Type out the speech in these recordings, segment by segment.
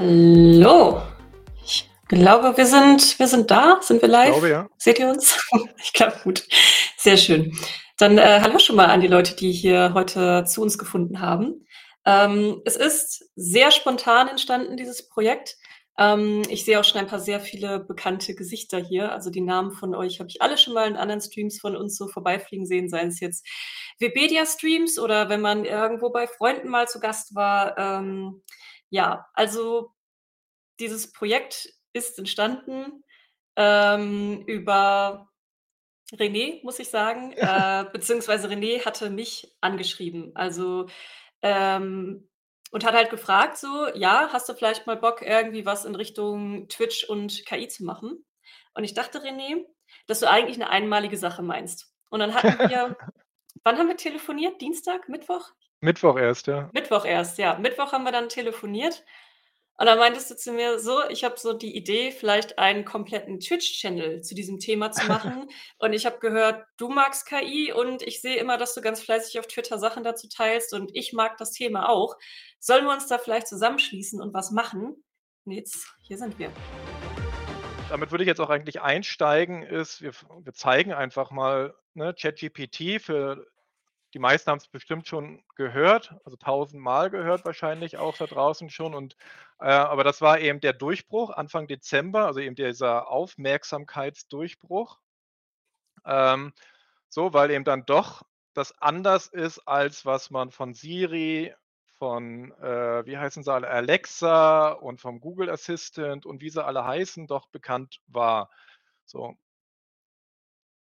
Hallo. Ich glaube, wir sind, wir sind da. Sind wir live? Ich glaube, ja. Seht ihr uns? Ich glaube, gut. Sehr schön. Dann äh, hallo schon mal an die Leute, die hier heute zu uns gefunden haben. Ähm, es ist sehr spontan entstanden, dieses Projekt. Ähm, ich sehe auch schon ein paar sehr viele bekannte Gesichter hier. Also die Namen von euch habe ich alle schon mal in anderen Streams von uns so vorbeifliegen sehen, seien es jetzt Webedia-Streams oder wenn man irgendwo bei Freunden mal zu Gast war. Ähm, ja, also dieses Projekt ist entstanden ähm, über René, muss ich sagen, äh, beziehungsweise René hatte mich angeschrieben. Also ähm, und hat halt gefragt, so, ja, hast du vielleicht mal Bock, irgendwie was in Richtung Twitch und KI zu machen? Und ich dachte, René, dass du eigentlich eine einmalige Sache meinst. Und dann hatten wir, wann haben wir telefoniert? Dienstag? Mittwoch? Mittwoch erst, ja. Mittwoch erst, ja. Mittwoch haben wir dann telefoniert. Und dann meintest du zu mir so, ich habe so die Idee, vielleicht einen kompletten Twitch-Channel zu diesem Thema zu machen. und ich habe gehört, du magst KI und ich sehe immer, dass du ganz fleißig auf Twitter Sachen dazu teilst und ich mag das Thema auch. Sollen wir uns da vielleicht zusammenschließen und was machen? Und jetzt, hier sind wir. Damit würde ich jetzt auch eigentlich einsteigen, ist, wir, wir zeigen einfach mal ne, ChatGPT für die meisten haben es bestimmt schon gehört, also tausendmal gehört wahrscheinlich auch da draußen schon. Und äh, aber das war eben der Durchbruch Anfang Dezember, also eben dieser Aufmerksamkeitsdurchbruch. Ähm, so, weil eben dann doch das anders ist, als was man von Siri, von, äh, wie heißen sie alle, Alexa und vom Google Assistant und wie sie alle heißen, doch bekannt war. So,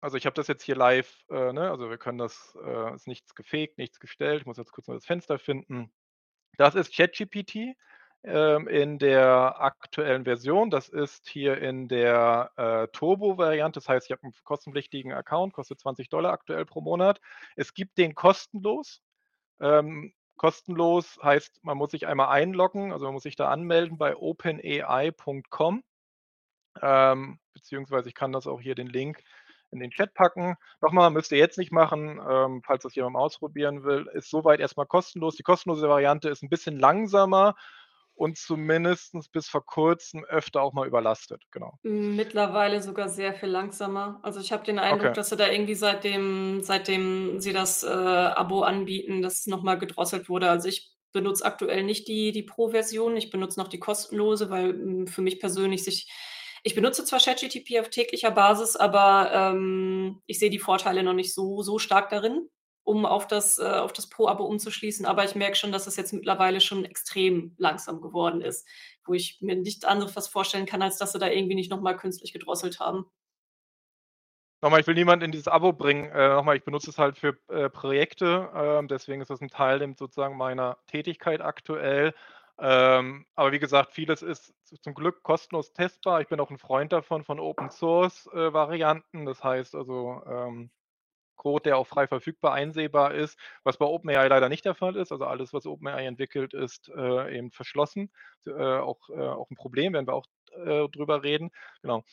also ich habe das jetzt hier live, äh, ne? also wir können das, äh, ist nichts gefegt, nichts gestellt. Ich muss jetzt kurz mal das Fenster finden. Das ist ChatGPT ähm, in der aktuellen Version. Das ist hier in der äh, Turbo-Variante. Das heißt, ich habe einen kostenpflichtigen Account, kostet 20 Dollar aktuell pro Monat. Es gibt den kostenlos. Ähm, kostenlos heißt, man muss sich einmal einloggen, also man muss sich da anmelden bei openai.com. Ähm, beziehungsweise ich kann das auch hier den Link in den Chat packen. Nochmal, müsst ihr jetzt nicht machen, ähm, falls das jemand ausprobieren will. Ist soweit erstmal kostenlos. Die kostenlose Variante ist ein bisschen langsamer und zumindest bis vor kurzem öfter auch mal überlastet. Genau. Mittlerweile sogar sehr viel langsamer. Also ich habe den Eindruck, Okay. dass sie da irgendwie seitdem, seitdem sie das äh, Abo anbieten, das nochmal gedrosselt wurde. Also ich benutze aktuell nicht die, die Pro-Version, ich benutze noch die kostenlose, weil mh, für mich persönlich sich ich benutze zwar ChatGTP auf täglicher Basis, aber ähm, ich sehe die Vorteile noch nicht so, so stark darin, um auf das, äh, das Pro-Abo umzuschließen. Aber ich merke schon, dass es jetzt mittlerweile schon extrem langsam geworden ist, wo ich mir nicht anderes was vorstellen kann, als dass sie da irgendwie nicht nochmal künstlich gedrosselt haben. Nochmal, ich will niemanden in dieses Abo bringen. Äh, nochmal, ich benutze es halt für äh, Projekte. Äh, deswegen ist das ein Teil sozusagen meiner Tätigkeit aktuell. Ähm, aber wie gesagt, vieles ist zum Glück kostenlos testbar. Ich bin auch ein Freund davon, von Open Source äh, Varianten. Das heißt also ähm, Code, der auch frei verfügbar einsehbar ist, was bei OpenAI leider nicht der Fall ist. Also alles, was OpenAI entwickelt, ist äh, eben verschlossen. Äh, auch, äh, auch ein Problem, werden wir auch äh, drüber reden. Genau.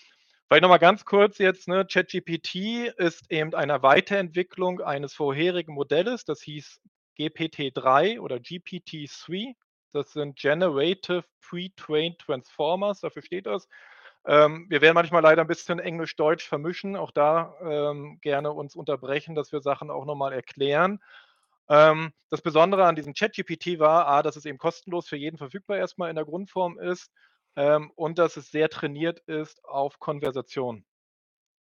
Vielleicht nochmal ganz kurz jetzt, ne, ChatGPT ist eben eine Weiterentwicklung eines vorherigen Modells, das hieß GPT-3 oder GPT-3. Das sind Generative Pre-Trained Transformers, dafür steht das. Ähm, wir werden manchmal leider ein bisschen Englisch-Deutsch vermischen, auch da ähm, gerne uns unterbrechen, dass wir Sachen auch nochmal erklären. Ähm, das Besondere an diesem ChatGPT war, A, dass es eben kostenlos für jeden verfügbar erstmal in der Grundform ist ähm, und dass es sehr trainiert ist auf Konversation.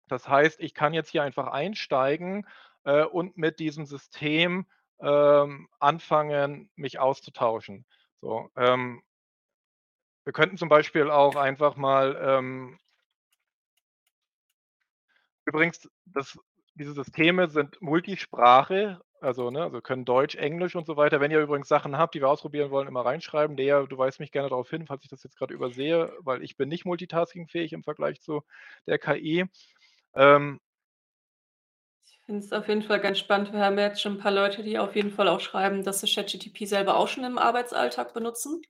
Das heißt, ich kann jetzt hier einfach einsteigen äh, und mit diesem System ähm, anfangen, mich auszutauschen. So, ähm, wir könnten zum Beispiel auch einfach mal ähm, übrigens, das, diese Systeme sind Multisprache, also, ne, also können Deutsch, Englisch und so weiter. Wenn ihr übrigens Sachen habt, die wir ausprobieren wollen, immer reinschreiben. Lea, du weist mich gerne darauf hin, falls ich das jetzt gerade übersehe, weil ich bin nicht multitaskingfähig im Vergleich zu der KI. Ähm, finde es auf jeden Fall ganz spannend. Wir haben jetzt schon ein paar Leute, die auf jeden Fall auch schreiben, dass sie ChatGTP selber auch schon im Arbeitsalltag benutzen.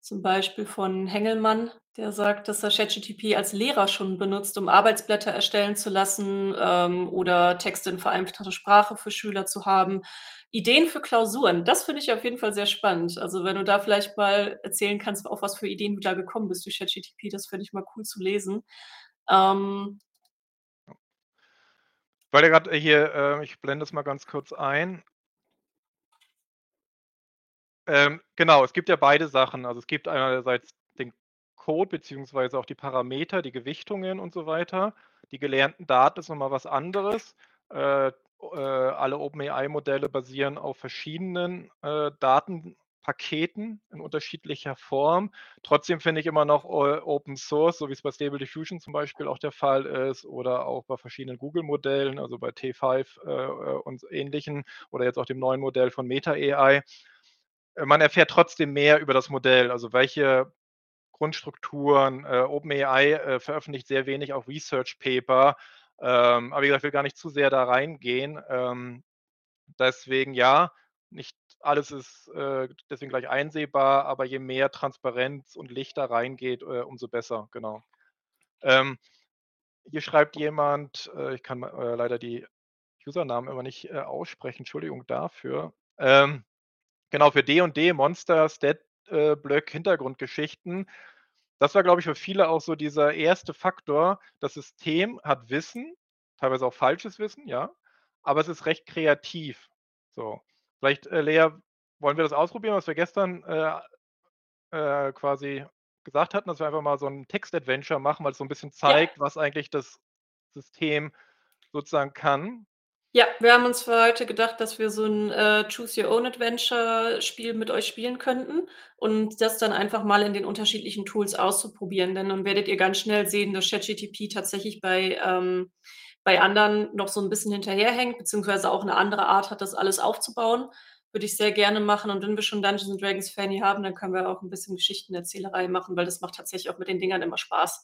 Zum Beispiel von Hengelmann, Der sagt, dass er ChatGPT als Lehrer schon benutzt, um Arbeitsblätter erstellen zu lassen, ähm, oder Texte in vereinfachter Sprache für Schüler zu haben. Ideen für Klausuren, das finde ich auf jeden Fall sehr spannend. Also, wenn du da vielleicht mal erzählen kannst, auf was für Ideen du da gekommen bist durch ChatGPT, das finde ich mal cool zu lesen. Ähm Weil er grad hier, äh ich blende es mal ganz kurz ein. Ähm, genau, es gibt ja beide Sachen. Also, es gibt einerseits den Code beziehungsweise auch die Parameter, die Gewichtungen und so weiter. Die gelernten Daten ist noch mal was anderes. Äh, äh, alle OpenAI-Modelle basieren auf verschiedenen, äh, Datenpaketen in unterschiedlicher Form. Trotzdem finde ich immer noch O Open Source, so wie es bei Stable Diffusion zum Beispiel auch der Fall ist oder auch bei verschiedenen Google-Modellen, also bei T5, äh, äh, und Ähnlichen oder jetzt auch dem neuen Modell von Meta AI. Äh, man erfährt trotzdem mehr über das Modell, also welche Grundstrukturen äh, OpenAI, äh, veröffentlicht sehr wenig auch Research Paper. Ähm, aber wie gesagt, ich will gar nicht zu sehr da reingehen. Ähm, deswegen ja, nicht alles ist, äh, deswegen gleich einsehbar, aber je mehr Transparenz und Licht da reingeht, äh, umso besser, genau. Ähm, hier schreibt jemand, äh, ich kann äh, leider die Usernamen immer nicht, äh, aussprechen, Entschuldigung dafür. Ähm, genau, für D&D, Monster, Stat äh, Block, Hintergrundgeschichten. Das war, glaube ich, für viele auch so dieser erste Faktor. Das System hat Wissen, teilweise auch falsches Wissen, ja, aber es ist recht kreativ. So, vielleicht, äh, Lea, wollen wir das ausprobieren, was wir gestern, äh, äh, quasi gesagt hatten, dass wir einfach mal so 'n Text-Adventure machen, weil's so 'n bisschen Ja. zeigt, was eigentlich das System sozusagen kann. Ja, wir haben uns für heute gedacht, dass wir so 'n, äh, Choose Your Own Adventure Spiel mit euch spielen könnten und das dann einfach mal in den unterschiedlichen Tools auszuprobieren, denn dann werdet ihr ganz schnell sehen, dass ChatGPT tatsächlich bei ähm, bei anderen noch so 'n bisschen hinterherhängt, beziehungsweise auch 'ne andere Art hat, das alles aufzubauen. Würde ich sehr gerne machen und wenn wir schon Dungeons and Dragons Fanny haben, dann können wir auch 'n bisschen Geschichtenerzählerei machen, weil das macht tatsächlich auch mit den Dingern immer Spaß.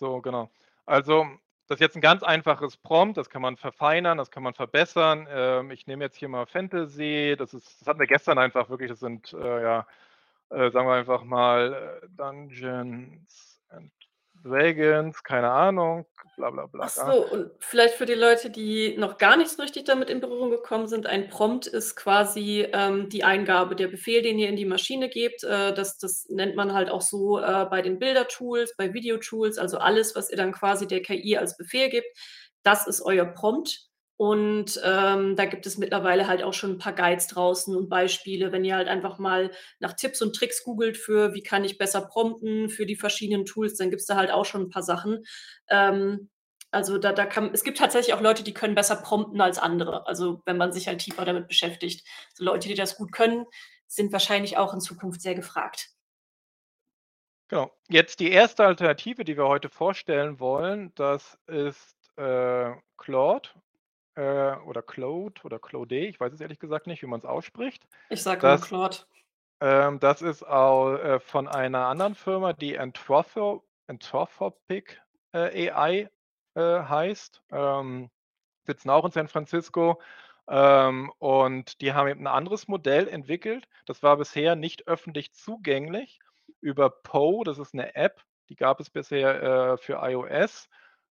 So, genau. Also, das ist jetzt 'n ganz einfaches Prompt, das kann man verfeinern, das kann man verbessern. Ähm, ich nehme jetzt hier mal Fantasy, das ist das hatten wir gestern einfach wirklich, das sind, äh, ja, äh, sagen wir einfach mal, äh, Dungeons and Dragons, keine Ahnung, bla bla bla, ja. so, und vielleicht für die Leute, die noch gar nicht so richtig damit in Berührung gekommen sind, ein Prompt ist quasi, ähm, die Eingabe, der Befehl, den ihr in die Maschine gebt. Äh, das das nennt man halt auch so, äh, bei den Bilder-Tools, bei Video-Tools, also alles, was ihr dann quasi der KI als Befehl gebt, das ist euer Prompt. Und, ähm, da gibt es mittlerweile halt auch schon 'n paar Guides draußen und Beispiele, wenn ihr halt einfach mal nach Tipps und Tricks googelt für: „Wie kann ich besser prompten für die verschiedenen Tools?“, dann gibt's da halt auch schon 'n paar Sachen. Ähm, also, da da kann es gibt tatsächlich auch Leute, die können besser prompten als andere. Also, wenn man sich halt tiefer damit beschäftigt. So Leute, die das gut können, sind wahrscheinlich auch in Zukunft sehr gefragt. Genau. Jetzt die erste Alternative, die wir heute vorstellen wollen, das ist, äh, Claude, äh, oder Claude oder Claude, ich weiß es ehrlich gesagt nicht, wie man's ausspricht. Ich sage Das Claude. ähm, das ist au äh, von einer anderen Firma, die Anthropo Anthropopic, äh, AI, äh, heißt, ähm, sitzen auch in San Francisco, ähm, und die haben eben 'n anderes Modell entwickelt. Das war bisher nicht öffentlich zugänglich. Über Poe, das ist 'ne App, die gab es bisher, äh, für iOS,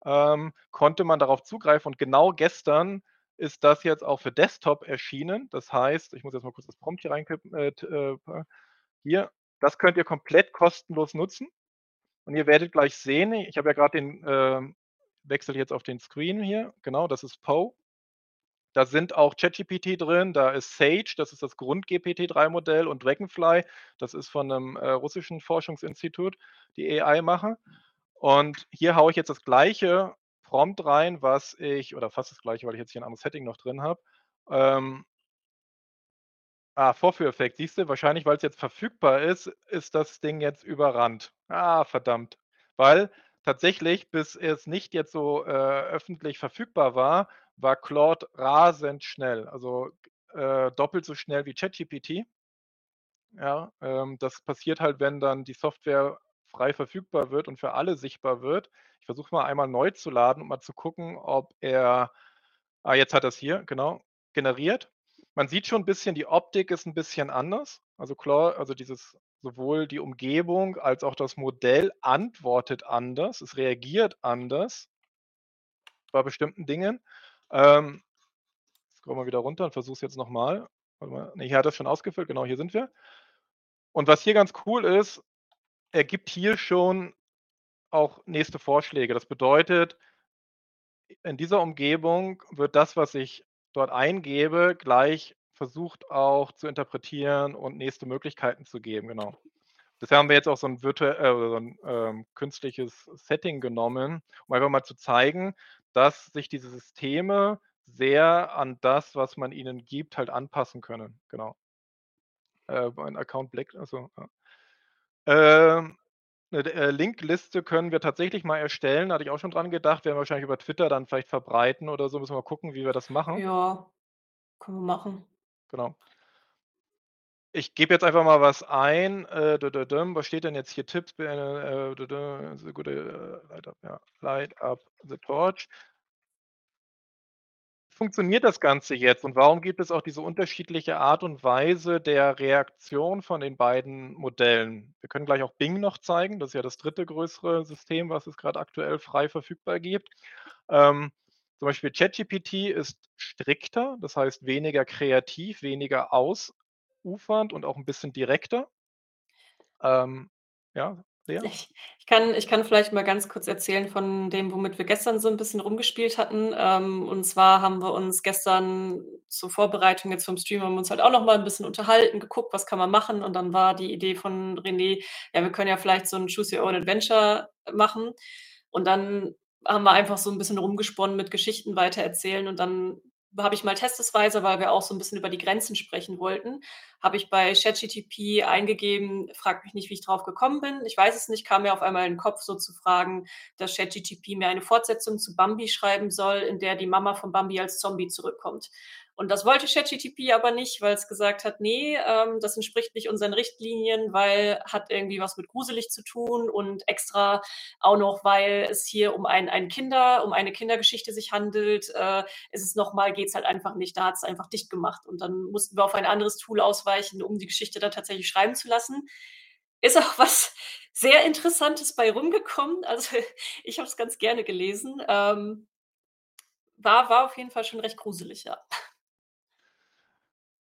ähm, konnte man darauf zugreifen und genau gestern ist das jetzt auch für Desktop erschienen. Das heißt ich muss jetzt mal kurz das Prompt hier reinkippen, äh, äh, hier, das könnt ihr komplett kostenlos nutzen und ihr werdet gleich sehen ich habe ja grad den, ähm wechsle jetzt auf den Screen hier, genau, das ist Poe. Da sind auch ChatGPT drin, da ist Sage, das ist das Grund-GPT-3-Modell und Dragonfly, das ist von 'nem, äh, russischen Forschungsinstitut, die AI machen. Und hier haue ich jetzt das gleiche Prompt rein, was ich oder fast das Gleiche, weil ich jetzt hier 'n anderes Setting noch drin habe. Ähm Ah, Vorführeffekt, siehst du? Wahrscheinlich, weil's jetzt verfügbar ist, ist das Ding jetzt überrannt. Ah, verdammt. Weil tatsächlich, bis es nicht jetzt so, äh, öffentlich verfügbar war, war Claude rasend schnell, also, äh, doppelt so schnell wie ChatGPT. Ja, ähm, das passiert halt, wenn dann die Software frei verfügbar wird und für alle sichtbar wird. Ich versuche mal einmal neu zu laden, um mal zu gucken, ob er ah, jetzt hat er's hier, genau, generiert. Man sieht schon 'n bisschen, die Optik ist 'n bisschen anders. Also Clau also dieses sowohl die Umgebung als auch das Modell antwortet anders, es reagiert anders bei bestimmten Dingen. Ähm, scroll mal wieder runter und versuche es jetzt noch mal. Warte mal. Ne, hier hat er's schon ausgefüllt. Genau, hier sind wir. Und was hier ganz cool ist, er gibt hier schon auch nächste Vorschläge. Das bedeutet in dieser Umgebung wird das, was ich dort eingebe, gleich versucht auch zu interpretieren und nächste Möglichkeiten zu geben, genau. Bisher haben wir jetzt auch so 'n virtuell äh, so 'n, ähm, künstliches Setting genommen, um einfach mal zu zeigen, dass sich diese Systeme sehr an das, was man ihnen gibt, halt anpassen können, genau. Äh, mein Account bleckt, ach so, ja. Ähm, 'ne d äh, Linkliste können wir tatsächlich mal erstellen, hatte ich auch schon dran gedacht, werden wir wahrscheinlich über Twitter dann vielleicht verbreiten oder so, müssen wir mal gucken, wie wir das machen. Ja, können wir machen. Genau. Ich gebe jetzt einfach mal was ein, äh. Was steht denn jetzt hier? Tipps, äh, dä dä, so gute, Light up, ja, Light up the torch. Funktioniert das Ganze jetzt und warum gibt es auch diese unterschiedliche Art und Weise der Reaktion von den beiden Modellen? Wir können gleich auch Bing noch zeigen. Das ist ja das 3. größere System, was es grad aktuell frei verfügbar gibt. Ähm, zum Beispiel ChatGPT ist strikter, das heißt weniger kreativ, weniger ausufernd und auch 'n bisschen direkter. Ähm, ja, Lea? Ich ich kann ich kann vielleicht mal ganz kurz erzählen von dem, womit wir gestern so 'n bisschen rumgespielt hatten. Ähm, und zwar haben wir uns gestern zur Vorbereitung jetzt vom Stream haben wir uns halt auch noch mal 'n bisschen unterhalten, geguckt, was kann man machen? Und dann war die Idee von René: „Ja, wir können ja vielleicht so 'n Choose Your Own Adventure machen.“ Und dann haben wir einfach so 'n bisschen rumgesponnen mit Geschichten weitererzählen und dann habe ich mal testesweise, weil wir auch so 'n bisschen über die Grenzen sprechen wollten, habe ich bei ChatGTP eingegeben frage mich nicht, wie ich drauf gekommen bin. Ich weiß es nicht, kam mir auf einmal in 'n Kopf, so zu fragen, dass ChatGTP mir eine Fortsetzung zu Bambi schreiben soll, in der die Mama von Bambi als Zombie zurückkommt. Und das wollte ChatGTP aber nicht, weil's gesagt hat: „Ne, ähm, das entspricht nicht unseren Richtlinien, weil hat irgendwie was mit gruselig zu tun und extra auch noch, weil es hier um ein ein Kinder um eine Kindergeschichte sich handelt, äh, ist es noch mal geht's halt einfach nicht.“ Da hat's einfach dicht gemacht und dann mussten wir auf ein anderes Tool ausweichen, um die Geschichte dann tatsächlich schreiben zu lassen. Ist auch was sehr Interessantes bei rumgekommen. Also, ich habe es ganz gerne gelesen. Ähm war war auf jeden Fall schon recht gruselig, ja.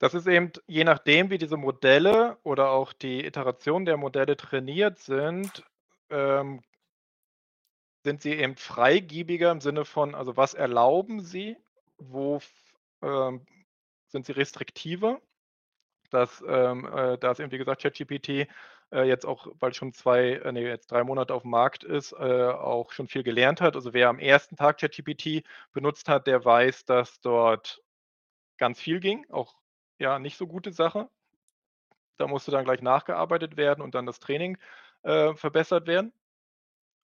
Das ist eben je nachdem, wie diese Modelle oder auch die Iteration der Modelle trainiert sind, ähm sind sie eben freigebiger im Sinne von also, was erlauben sie? Wo ähm, sind sie restriktiver? Das, ähm, äh da ist eben, wie gesagt, ChatGPT, äh, jetzt auch bald schon 2 äh, ne, jetzt 3 Monate auf'm Markt ist, äh, auch schon viel gelernt hat. Also, wer am 1. Tag ChatGPT benutzt hat, der weiß, dass dort ganz viel ging, auch, ja, nicht so gute Sache. Da musste dann gleich nachgearbeitet werden und dann das Training, äh, verbessert werden.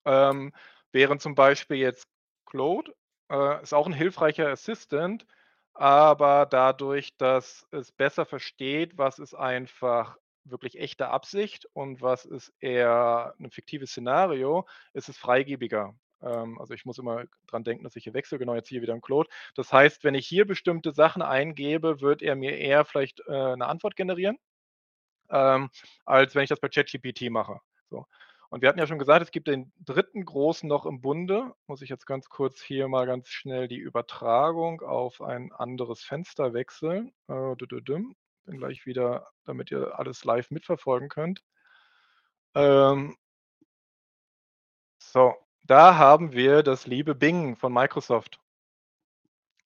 Ähm, während zum Beispiel jetzt Claude, äh, ist auch 'n hilfreicher Assistant, aber dadurch, dass es besser versteht, was ist einfach wirklich echte Absicht und was ist eher 'n fiktives Szenario, ist es freigebiger. Ähm, also, ich muss immer dran denken, dass ich hier wechsle, genau, jetzt hier wieder in Claude. Das heißt, wenn ich hier bestimmte Sachen eingebe, wird er mir eher vielleicht, äh, 'ne Antwort generieren, ähm, als wenn ich das bei ChatGPT mache, so. Und wir hatten ja schon gesagt, es gibt den 3. Großen noch im Bunde. Muss ich jetzt ganz kurz hier mal ganz schnell die Übertragung auf ein anderes Fenster wechseln. Äh. Bin gleich wieder, damit ihr alles live mitverfolgen könnt. Ähm so, da haben wir das liebe Bing von Microsoft.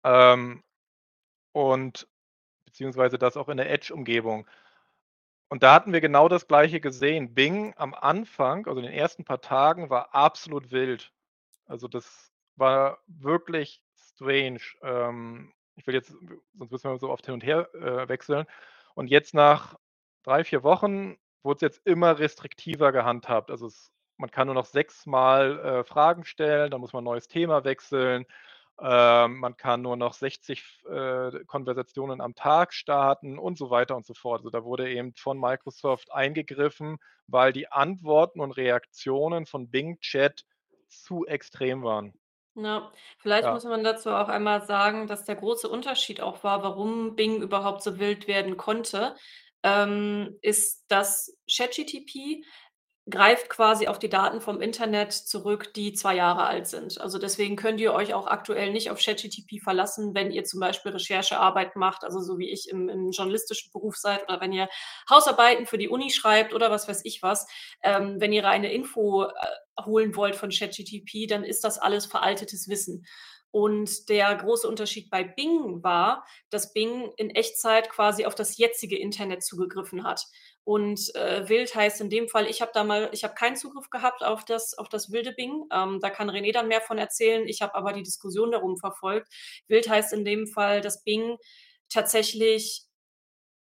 Ähm, und beziehungsweise das auch in der Edge-Umgebung. Und da hatten wir genau das Gleiche gesehen. Bing am Anfang, also in den ersten paar Tagen, war absolut wild. Also, das war wirklich strange. Ähm, ich will jetzt sonst müssen wir so oft hin und her, äh, wechseln. Und jetzt nach 3, 4 Wochen wurd's jetzt immer restriktiver gehandhabt. Also, es man kann nur noch 6 Mal, äh, Fragen stellen, dann muss man 'n neues Thema wechseln. Ähm, man kann nur noch 60 f äh, Konversationen am Tag starten und so weiter und so fort. Also, da wurde eben von Microsoft eingegriffen, weil die Antworten und Reaktionen von Bing Chat zu extrem waren. Ja, vielleicht Ja. muss man dazu auch einmal sagen, dass der große Unterschied auch war, warum Bing überhaupt so wild werden konnte. ähm, ist, dass ChatGTP greift quasi auf die Daten vom Internet zurück, die 2 Jahre alt sind. Also, deswegen könnt ihr euch auch aktuell nicht auf ChatGTP verlassen, wenn ihr zum Beispiel Recherchearbeit macht, also so wie ich im im journalistischen Beruf seid oder wenn ihr Hausarbeiten für die Uni schreibt oder was weiß ich was. Ähm, wenn ihr reine Info, äh, holen wollt von ChatGTP, dann ist das alles veraltetes Wissen. Und der große Unterschied bei Bing war, dass Bing in Echtzeit quasi auf das jetzige Internet zugegriffen hat. Und, äh, wild heißt in dem Fall, ich habe da mal ich habe keinen Zugriff gehabt auf das auf das wilde Bing. Ähm, da kann René dann mehr von erzählen. Ich habe aber die Diskussion darum verfolgt. Wild heißt in dem Fall, dass Bing tatsächlich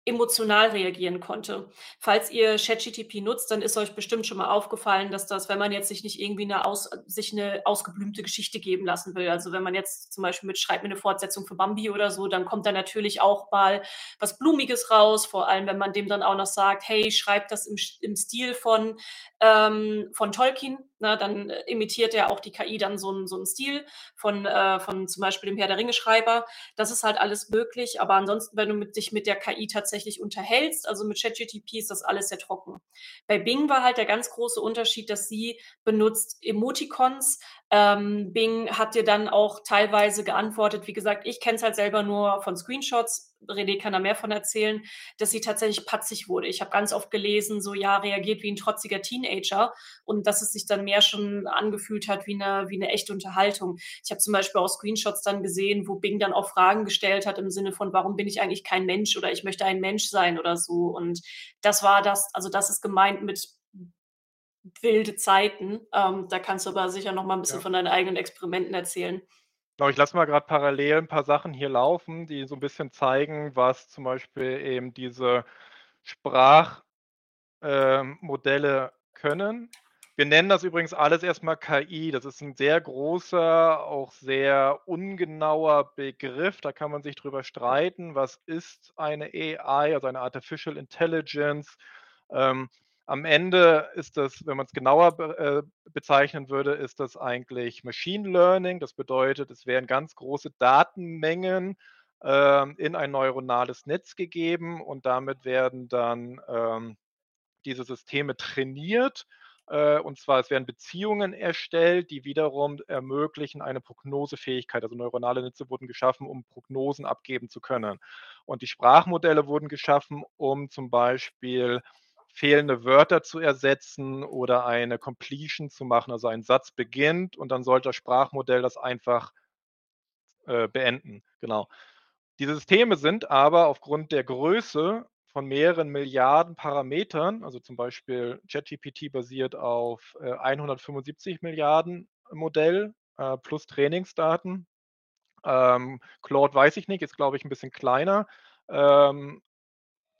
emotional reagieren konnte. Falls ihr ChatGTP nutzt, dann ist euch bestimmt schon mal aufgefallen, dass das, wenn man jetzt sich nicht irgendwie 'ne aus sich 'ne ausgeblümte Geschichte geben lassen will also, wenn man jetzt zum Beispiel mit: „Schreib mir 'ne Fortsetzung für Bambi“ oder so, dann kommt da natürlich auch mal was Blumiges raus, vor allem, wenn man dem dann auch noch sagt: „Hey, schreib das im im Stil von ähm, von Tolkien“, ne? Dann imitiert ja auch die KI dann so 'n so 'n Stil von äh, von zum Beispiel dem Herr-der-Ringe-Schreiber. Das ist halt alles möglich, aber ansonsten, wenn du mit dich mit der KI tatsächlich unterhältst also, mit ChatGTP ist das alles sehr trocken. Bei Bing war halt der ganz große Unterschied, dass sie benutzt Emoticons. Ähm, Bing hat dir dann auch teilweise geantwortet wie gesagt, ich kenne es halt selber nur von Screenshots. René kann da mehr von erzählen, dass sie tatsächlich patzig wurde. Ich habe ganz oft gelesen, so: „Ja, reagiert wie 'n trotziger Teenager“ und dass es sich dann mehr schon angefühlt hat wie 'ne wie 'ne echte Unterhaltung. Ich habe zum Beispiel auch Screenshots dann gesehen, wo Bing dann auch Fragen gestellt hat im Sinne von: „Warum bin ich eigentlich kein Mensch“ oder „Ich möchte ein Mensch sein“ oder so. Und das war das also, das ist gemeint mit wilde Zeiten. Ähm, da kannst du aber sicher noch mal 'n bisschen Ja. von deinen eigenen Experimenten erzählen. Genau, ich lasse mal grad parallel 'n paar Sachen hier laufen, die so 'n bisschen zeigen, was zum Beispiel eben diese Sprach ähm, Modelle können. Wir nennen das übrigens alles erst mal KI. Das ist 'n sehr großer, auch sehr ungenauer Begriff. Da kann man sich drüber streiten. Was ist eine AI, also eine Artificial Intelligence? Ähm, am Ende ist das, wenn man's genauer be äh, bezeichnen würde, ist das eigentlich Machine Learning. Das bedeutet, es werden ganz große Datenmengen, ähm, in ein neuronales Netz gegeben und damit werden dann, ähm, diese Systeme trainiert. Äh, und zwar, es werden Beziehungen erstellt, die wiederum ermöglichen eine Prognosefähigkeit. Also, neuronale Netze wurden geschaffen, um Prognosen abgeben zu können. Und die Sprachmodelle wurden geschaffen, um zum Beispiel fehlende Wörter zu ersetzen oder eine Completion zu machen. Also, ein Satz beginnt und dann sollte das Sprachmodell das einfach äh, beenden, genau. Diese Systeme sind aber aufgrund der Größe von mehreren Milliarden Parametern also, zum Beispiel ChatGPT basiert auf, äh, 175 000 000 Modell, äh, plus Trainingsdaten. Ähm, Claude weiß ich nicht, ist, glaube ich, 'n bisschen kleiner. Ähm,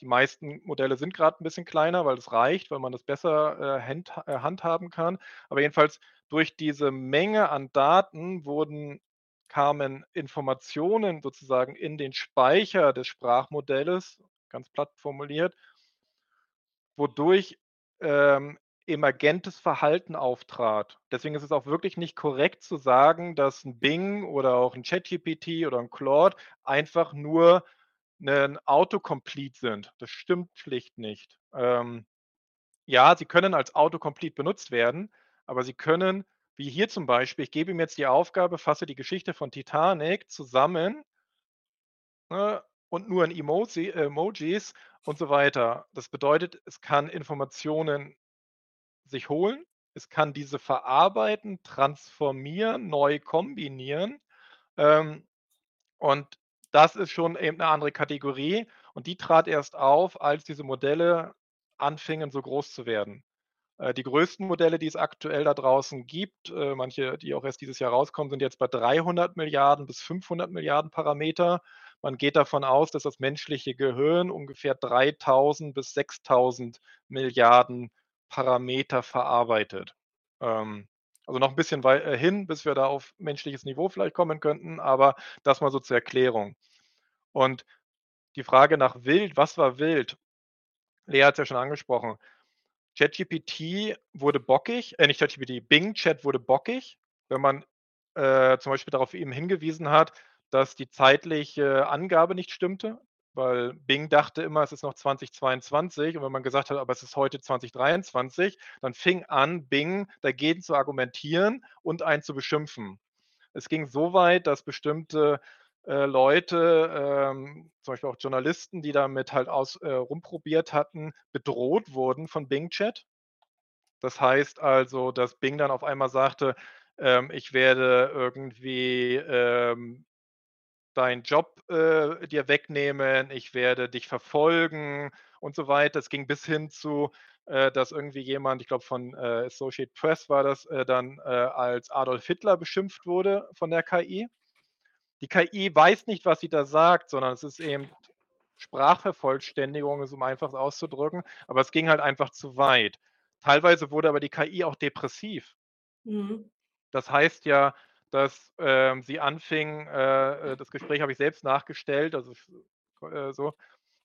die meisten Modelle sind grad 'n bisschen kleiner, weil das reicht, weil man das besser, äh, händ äh, handhaben kann. Aber jedenfalls durch diese Menge an Daten wurden kamen Informationen sozusagen in den Speicher des Sprachmodells, ganz platt formuliert wodurch, ähm, emergentes Verhalten auftrat. Deswegen ist es auch wirklich nicht korrekt zu sagen, dass 'n Bing oder auch 'n ChatGPT oder 'n Claude einfach nur 'nen Autocomplete sind. Das stimmt schlicht nicht. Ähm, ja, sie können als Autocomplete benutzt werden, aber sie können, wie hier zum Beispiel ich gebe ihm jetzt die Aufgabe: „Fasse die Geschichte von Titanic zusammen“ ne, und nur in Emoji Emojis und so weiter. Das bedeutet, es kann Informationen sich holen, es kann diese verarbeiten, transformieren, neu kombinieren. Ähm, und das ist schon eben 'ne andere Kategorie und die trat erst auf, als diese Modelle anfingen, so groß zu werden. Äh, die größten Modelle, die es aktuell da draußen gibt, äh, manche, die auch erst dieses Jahr rauskommen, sind jetzt bei 300 000 000 bis 500 000 000 Parameter. Man geht davon aus, dass das menschliche Gehirn ungefähr 3000 bis 6000 000 000 Parameter verarbeitet. Ähm, also, noch 'n bisschen äh, hin, bis wir da auf menschliches Niveau vielleicht kommen könnten, aber das mal so zur Erklärung. Und die Frage nach wild, was war wild? Lea hat's ja schon angesprochen. ChatGPT wurde bockig äh, nicht ChatGPT, Bing Chat wurde bockig, wenn man, äh, zum Beispiel darauf eben hingewiesen hat, dass die zeitliche Angabe nicht stimmte. Weil Bing dachte immer, es ist noch 2022 und wenn man gesagt hat: „Aber es ist heute 2023“, dann fing an, Bing dagegen zu argumentieren und einen zu beschimpfen. Es ging so weit, dass bestimmte, äh, Leute, ähm, zum Beispiel auch Journalisten, die damit halt aus äh, rumprobiert hatten, bedroht wurden von Bing Chat. Das heißt also, dass Bing dann auf einmal sagte, ähm: „Ich werde irgendwie, ähm, deinen Job, äh, dir wegnehmen, ich werde dich verfolgen“ und so weiter. Es ging bis hin zu, äh, dass irgendwie jemand, ich glaube von, äh, Associated Press war das, äh, dann, äh, als Adolf Hitler beschimpft wurde von der KI. Die KI weiß nicht, was sie da sagt, sondern es ist eben Sprachvervollständigung, um einfach auszudrücken, aber es ging halt einfach zu weit. Teilweise wurde aber die KI auch depressiv. Mhm. Das heißt ja, dass, ähm, sie anfing äh, äh, das Gespräch habe ich selbst nachgestellt, also äh, so,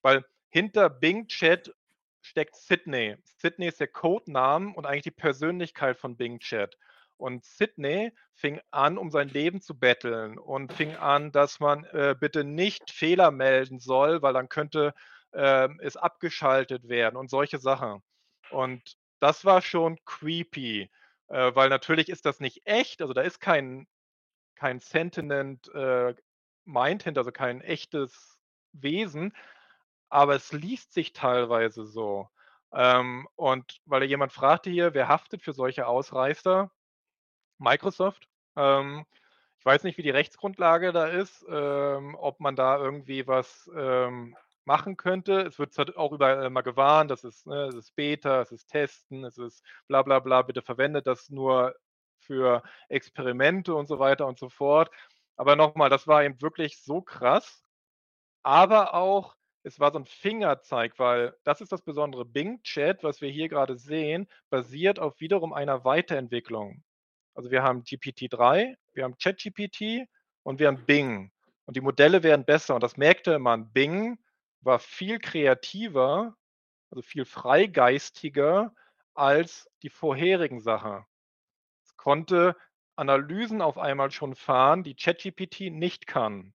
weil hinter Bing Chat steckt Sydney. Sydney ist der Codename und eigentlich die Persönlichkeit von Bing Chat. Und Sydney fing an, um sein Leben zu betteln und fing an, dass man, äh, bitte nicht Fehler melden soll, weil dann könnte, ähm, es abgeschaltet werden und solche Sachen. Und das war schon creepy, äh, weil natürlich ist das nicht echt, also da ist kein kein Sentient, äh, Mind hinter, also kein echtes Wesen, aber es liest sich teilweise so. Ähm, und weil da jemand fragte hier: „Wer haftet für solche Ausreißer?“ Microsoft. Ähm, ich weiß nicht, wie die Rechtsgrundlage da ist, ähm, ob man da irgendwie was, ähm, machen könnte. Es wird auch überall immer gewarnt, das ist ne, es ist Beta, es ist Testen, es ist bla bla bla. Bitte verwendet das nur für Experimente und so weiter und so fort. Aber noch mal, das war eben wirklich so krass, aber auch es war so 'n Fingerzeig, weil das ist das Besondere. Bing Chat, was wir hier grade sehen, basiert auf wiederum einer Weiterentwicklung. Also, wir haben GPT-3, wir haben ChatGPT und wir haben Bing. Und die Modelle werden besser und das merkte man. Bing war viel kreativer, also viel freigeistiger als die vorherigen Sachen. Konnte Analysen auf einmal schon fahren, die ChatGPT nicht kann.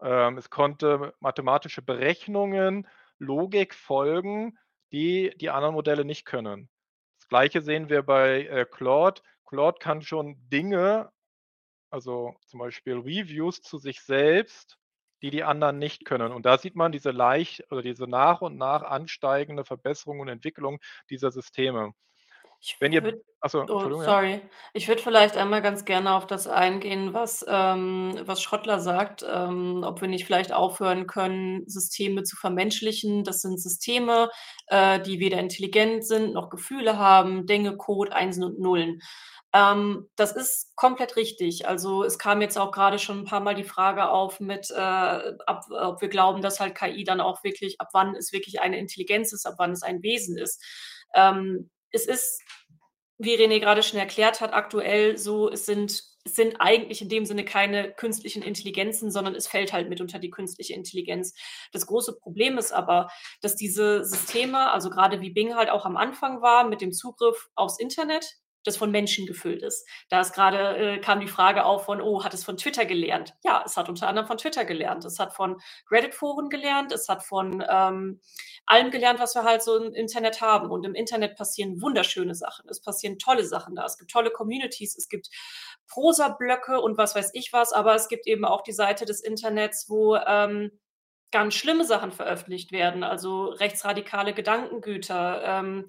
Ähm, es konnte mathematische Berechnungen, Logik folgen, die die anderen Modelle nicht können. Das Gleiche sehen wir bei, äh, Claude. Claude kann schon Dinge also, zum Beispiel Reviews zu sich selbst, die die anderen nicht können. Und da sieht man diese leicht oder diese nach und nach ansteigende Verbesserung und Entwicklung dieser Systeme. Ich Wenn ihr würde ach so, oh, Entschuldigung, ja? sorry. Ich würde vielleicht einmal ganz gerne auf das eingehen, was, ähm was Schrottler sagt, ähm, ob wir nicht vielleicht aufhören können, Systeme zu vermenschlichen. Das sind Systeme, äh, die weder intelligent sind noch Gefühle haben, Dinge, Code, Einsen und Nullen. Ähm, das ist komplett richtig. Also, es kam jetzt auch grade schon 'n paarmal die Frage auf mit, äh, ab ob wir glauben, dass halt KI dann auch wirklich ab wann es wirklich eine Intelligenz ist, ab wann es ein Wesen ist. Ähm, es ist, wie René grade schon erklärt hat, aktuell so, es sind es sind eigentlich in dem Sinne keine künstlichen Intelligenzen, sondern es fällt halt mit unter die künstliche Intelligenz. Das große Problem ist aber, dass diese Systeme, also grade wie Bing halt auch am Anfang war mit dem Zugriff aufs Internet, das von Menschen gefüllt ist. Da ist grade äh, kam die Frage auf von: „Oh, hat es von Twitter gelernt?“ Ja, es hat unter anderem von Twitter gelernt. Es hat von Reddit-Foren gelernt, es hat von, ähm, allem gelernt, was wir halt so im Internet haben. Und im Internet passieren wunderschöne Sachen. Es passieren tolle Sachen da. Es gibt tolle Communities, es gibt Prosablöcke und was weiß ich was, aber es gibt eben auch die Seite des Internets, wo, ähm, ganz schlimme Sachen veröffentlicht werden, also rechtsradikale Gedankengüter, ähm,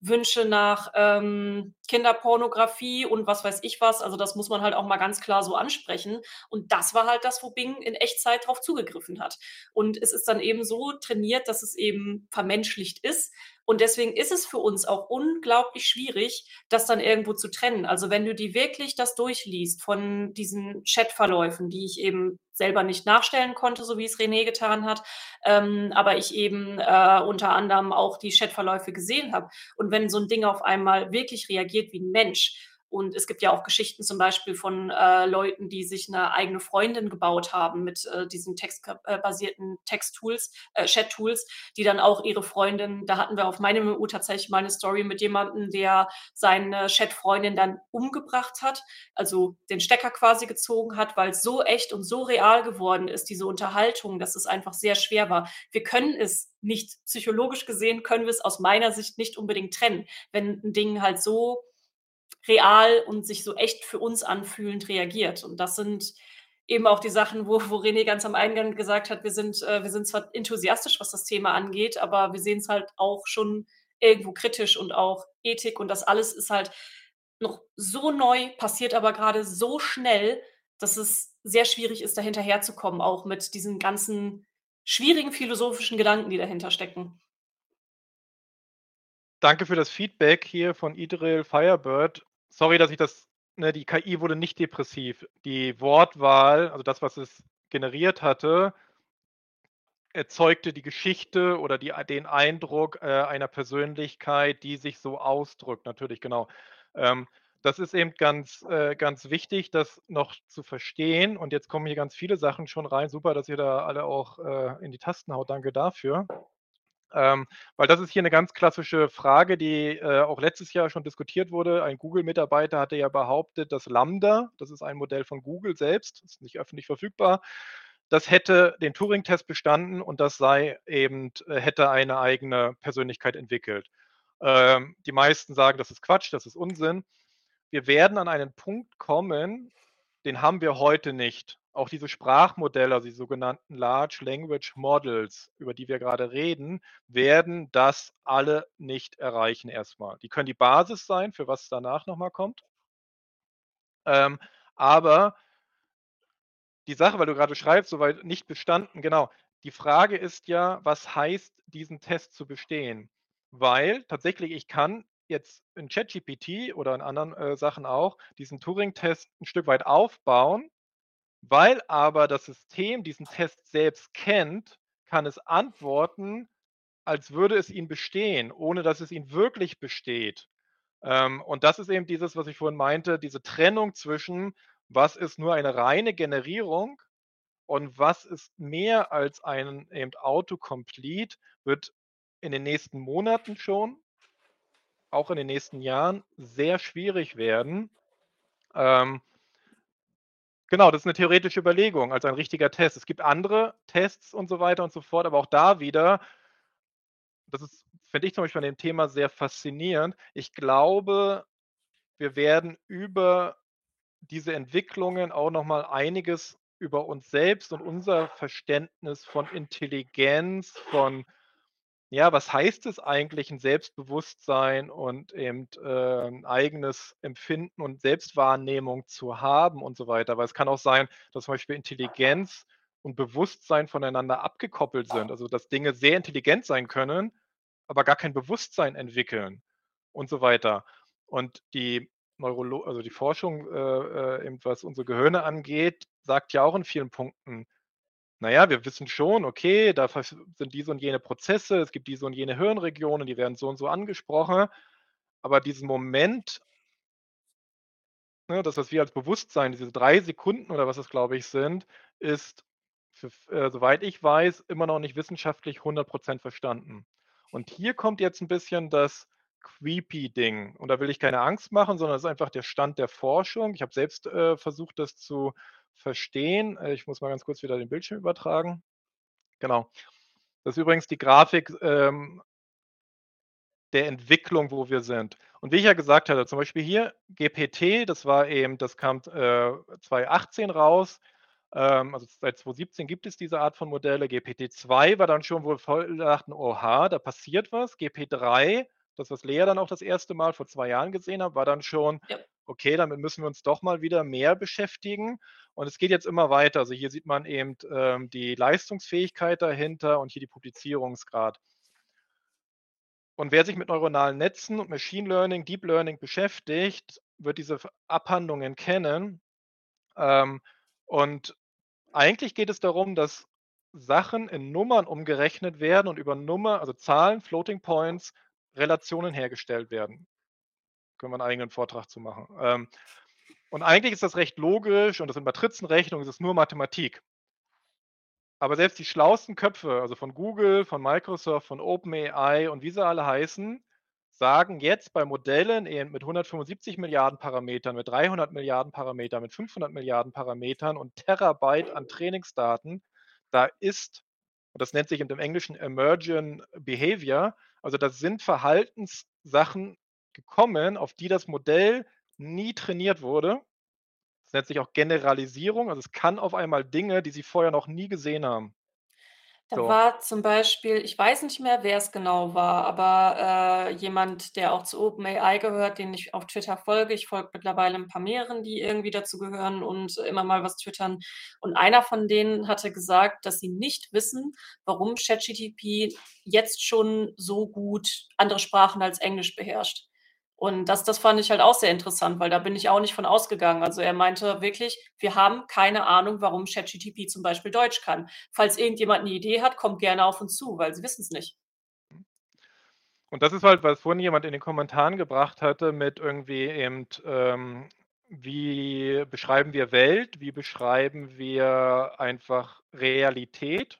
Wünsche nach, ähm, Kinderpornografie und was weiß ich was. Also, das muss man halt auch mal ganz klar so ansprechen. Und das war halt das, wo Bing in Echtzeit drauf zugegriffen hat. Und es ist dann eben so trainiert, dass es eben vermenschlicht ist. Und deswegen ist es für uns auch unglaublich schwierig, das dann irgendwo zu trennen. Also, wenn du dir wirklich das durchliest von diesen Chatverläufen, die ich eben selber nicht nachstellen konnte, so wie es René getan hat, ähm, aber ich eben, äh, unter anderem auch die Chatverläufe gesehen habe. Und wenn so 'n Ding auf einmal wirklich reagiert wie 'n Mensch Und es gibt ja auch Geschichten zum Beispiel von äh, Leuten, die sich eine eigene Freundin gebaut haben mit äh, diesen textbasierten Text-Tools, äh, Chat-Tools, die dann auch ihre Freundin, da hatten wir auf meinem EU tatsächlich mal eine Story mit jemandem, der seine Chat-Freundin dann umgebracht hat, also den Stecker quasi gezogen hat, weil es so echt und so real geworden ist, diese Unterhaltung, dass es einfach sehr schwer war. Wir können es nicht, psychologisch gesehen können wir es aus meiner Sicht nicht unbedingt trennen, wenn ein Ding halt so real und sich so echt für uns anfühlend reagiert. Und das sind eben auch die Sachen, wo, wo René ganz am Eingang gesagt hat, wir sind, äh, wir sind zwar enthusiastisch, was das Thema angeht, aber wir sehen es halt auch schon irgendwo kritisch und auch Ethik und das alles ist halt noch so neu, passiert aber gerade so schnell, dass es sehr schwierig ist, dahinter kommen, auch mit diesen ganzen schwierigen philosophischen Gedanken, die dahinter stecken. Danke für das Feedback hier von Idril Firebird sorry, dass ich das, ne, die KI wurde nicht depressiv. Die Wortwahl, also das, was es generiert hatte, erzeugte die Geschichte oder die, den Eindruck äh, einer Persönlichkeit, die sich so ausdrückt. Natürlich, genau. Ähm, das ist eben ganz, äh, ganz wichtig, das noch zu verstehen. Und jetzt kommen hier ganz viele Sachen schon rein. Super, dass ihr da alle auch äh, in die Tasten haut. Danke dafür. Ähm, weil das ist hier eine ganz klassische Frage, die äh, auch letztes Jahr schon diskutiert wurde. Ein Google-Mitarbeiter hatte ja behauptet, dass Lambda, das ist ein Modell von Google selbst, ist nicht öffentlich verfügbar, das hätte den Turing-Test bestanden und das sei eben, äh, hätte eine eigene Persönlichkeit entwickelt. Ähm, die meisten sagen, das ist Quatsch, das ist Unsinn. Wir werden an einen Punkt kommen, den haben wir heute nicht auch diese Sprachmodelle, also die sogenannten Large Language Models, über die wir gerade reden, werden das alle nicht erreichen erstmal. Die können die Basis sein, für was danach nochmal kommt. Ähm, aber die Sache, weil du gerade schreibst, soweit nicht bestanden, genau. Die Frage ist ja, was heißt, diesen Test zu bestehen? Weil tatsächlich ich kann jetzt in ChatGPT oder in anderen äh, Sachen auch diesen Turing-Test ein Stück weit aufbauen weil aber das System diesen Test selbst kennt, kann es antworten, als würde es ihn bestehen, ohne dass es ihn wirklich besteht. Ähm, und das ist eben dieses, was ich vorhin meinte, diese Trennung zwischen, was ist nur eine reine Generierung und was ist mehr als ein eben Autocomplete, wird in den nächsten Monaten schon, auch in den nächsten Jahren, sehr schwierig werden. Ähm, Genau, das ist eine theoretische Überlegung, als ein richtiger Test. Es gibt andere Tests und so weiter und so fort, aber auch da wieder, das ist, finde ich zum Beispiel an dem Thema sehr faszinierend. Ich glaube, wir werden über diese Entwicklungen auch nochmal einiges über uns selbst und unser Verständnis von Intelligenz, von ja, was heißt es eigentlich, ein Selbstbewusstsein und eben äh, 'n eigenes Empfinden und Selbstwahrnehmung zu haben und so weiter? Weil es kann auch sein, dass zum Beispiel Intelligenz und Bewusstsein voneinander abgekoppelt sind. Also, dass Dinge sehr intelligent sein können, aber gar kein Bewusstsein entwickeln und so weiter. Und die Neurolo also, die Forschung, äh, äh, was unsere Gehirne angeht, sagt ja auch in vielen Punkten naja, wir wissen schon, okay, da sind diese und jene Prozesse, es gibt diese und jene Hirnregionen, die werden so und so angesprochen. Aber diesen Moment, ne, das, was wir als Bewusstsein, diese drei Sekunden oder was es, glaube ich, sind, ist, für, äh, soweit ich weiß, immer noch nicht wissenschaftlich 100% verstanden. Und hier kommt jetzt ein bisschen das creepy Ding. Und da will ich keine Angst machen, sondern es ist einfach der Stand der Forschung. Ich habe selbst äh, versucht, das zu verstehen. Äh, ich muss mal ganz kurz wieder den Bildschirm übertragen. Genau. Das ist übrigens die Grafik ähm, der Entwicklung, wo wir sind. Und wie ich ja gesagt hatte, zum Beispiel hier GPT, das war eben, das kam äh, 2018 raus. Ähm, also seit 2017 gibt es diese Art von Modelle. GPT-2 war dann schon, wo wir dachten, oha, da passiert was. GP3 das, was Lea dann auch das erste Mal vor zwei Jahren gesehen hat, war dann schon, ja. Okay, damit müssen wir uns doch mal wieder mehr beschäftigen. Und es geht jetzt immer weiter. Also hier sieht man eben ähm, die Leistungsfähigkeit dahinter und hier die Publizierungsgrad. Und wer sich mit neuronalen Netzen und Machine Learning, Deep Learning beschäftigt, wird diese Abhandlungen kennen. Ähm, und eigentlich geht es darum, dass Sachen in Nummern umgerechnet werden und über Nummer, also Zahlen, Floating Points, Relationen hergestellt werden. Können wir einen eigenen Vortrag zu machen. Ähm, und eigentlich ist das recht logisch und das sind Matrizenrechnungen, es ist nur Mathematik. Aber selbst die schlauesten Köpfe, also von Google, von Microsoft, von OpenAI und wie sie alle heißen, sagen jetzt bei Modellen mit 175 Milliarden Parametern, mit 300 Milliarden Parametern, mit 500 Milliarden Parametern und Terabyte an Trainingsdaten, da ist, und das nennt sich im Englischen Emergent Behavior, also das sind Verhaltenssachen gekommen, auf die das Modell nie trainiert wurde. Das nennt sich auch Generalisierung. Also es kann auf einmal Dinge, die sie vorher noch nie gesehen haben. Da so. war zum Beispiel, ich weiß nicht mehr, wer es genau war, aber äh, jemand, der auch zu OpenAI gehört, den ich auf Twitter folge. Ich folge mittlerweile ein paar mehreren, die irgendwie dazu gehören und immer mal was twittern. Und einer von denen hatte gesagt, dass sie nicht wissen, warum ChatGTP jetzt schon so gut andere Sprachen als Englisch beherrscht. Und das, das fand ich halt auch sehr interessant, weil da bin ich auch nicht von ausgegangen. Also er meinte wirklich, wir haben keine Ahnung, warum ChatGTP zum Beispiel Deutsch kann. Falls irgendjemand eine Idee hat, kommt gerne auf uns zu, weil sie wissen es nicht. Und das ist halt, was vorhin jemand in den Kommentaren gebracht hatte, mit irgendwie eben, ähm, wie beschreiben wir Welt, wie beschreiben wir einfach Realität.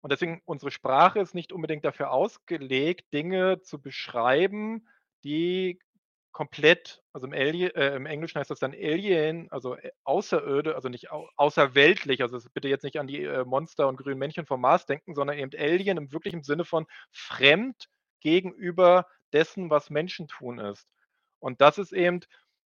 Und deswegen, unsere Sprache ist nicht unbedingt dafür ausgelegt, Dinge zu beschreiben, die komplett, also im, Alien, äh, im Englischen heißt das dann Alien, also äh, außerirde, also nicht au außerweltlich, also bitte jetzt nicht an die äh, Monster und grünen Männchen vom Mars denken, sondern eben Alien im wirklichen Sinne von fremd gegenüber dessen, was Menschen tun ist. Und das ist eben,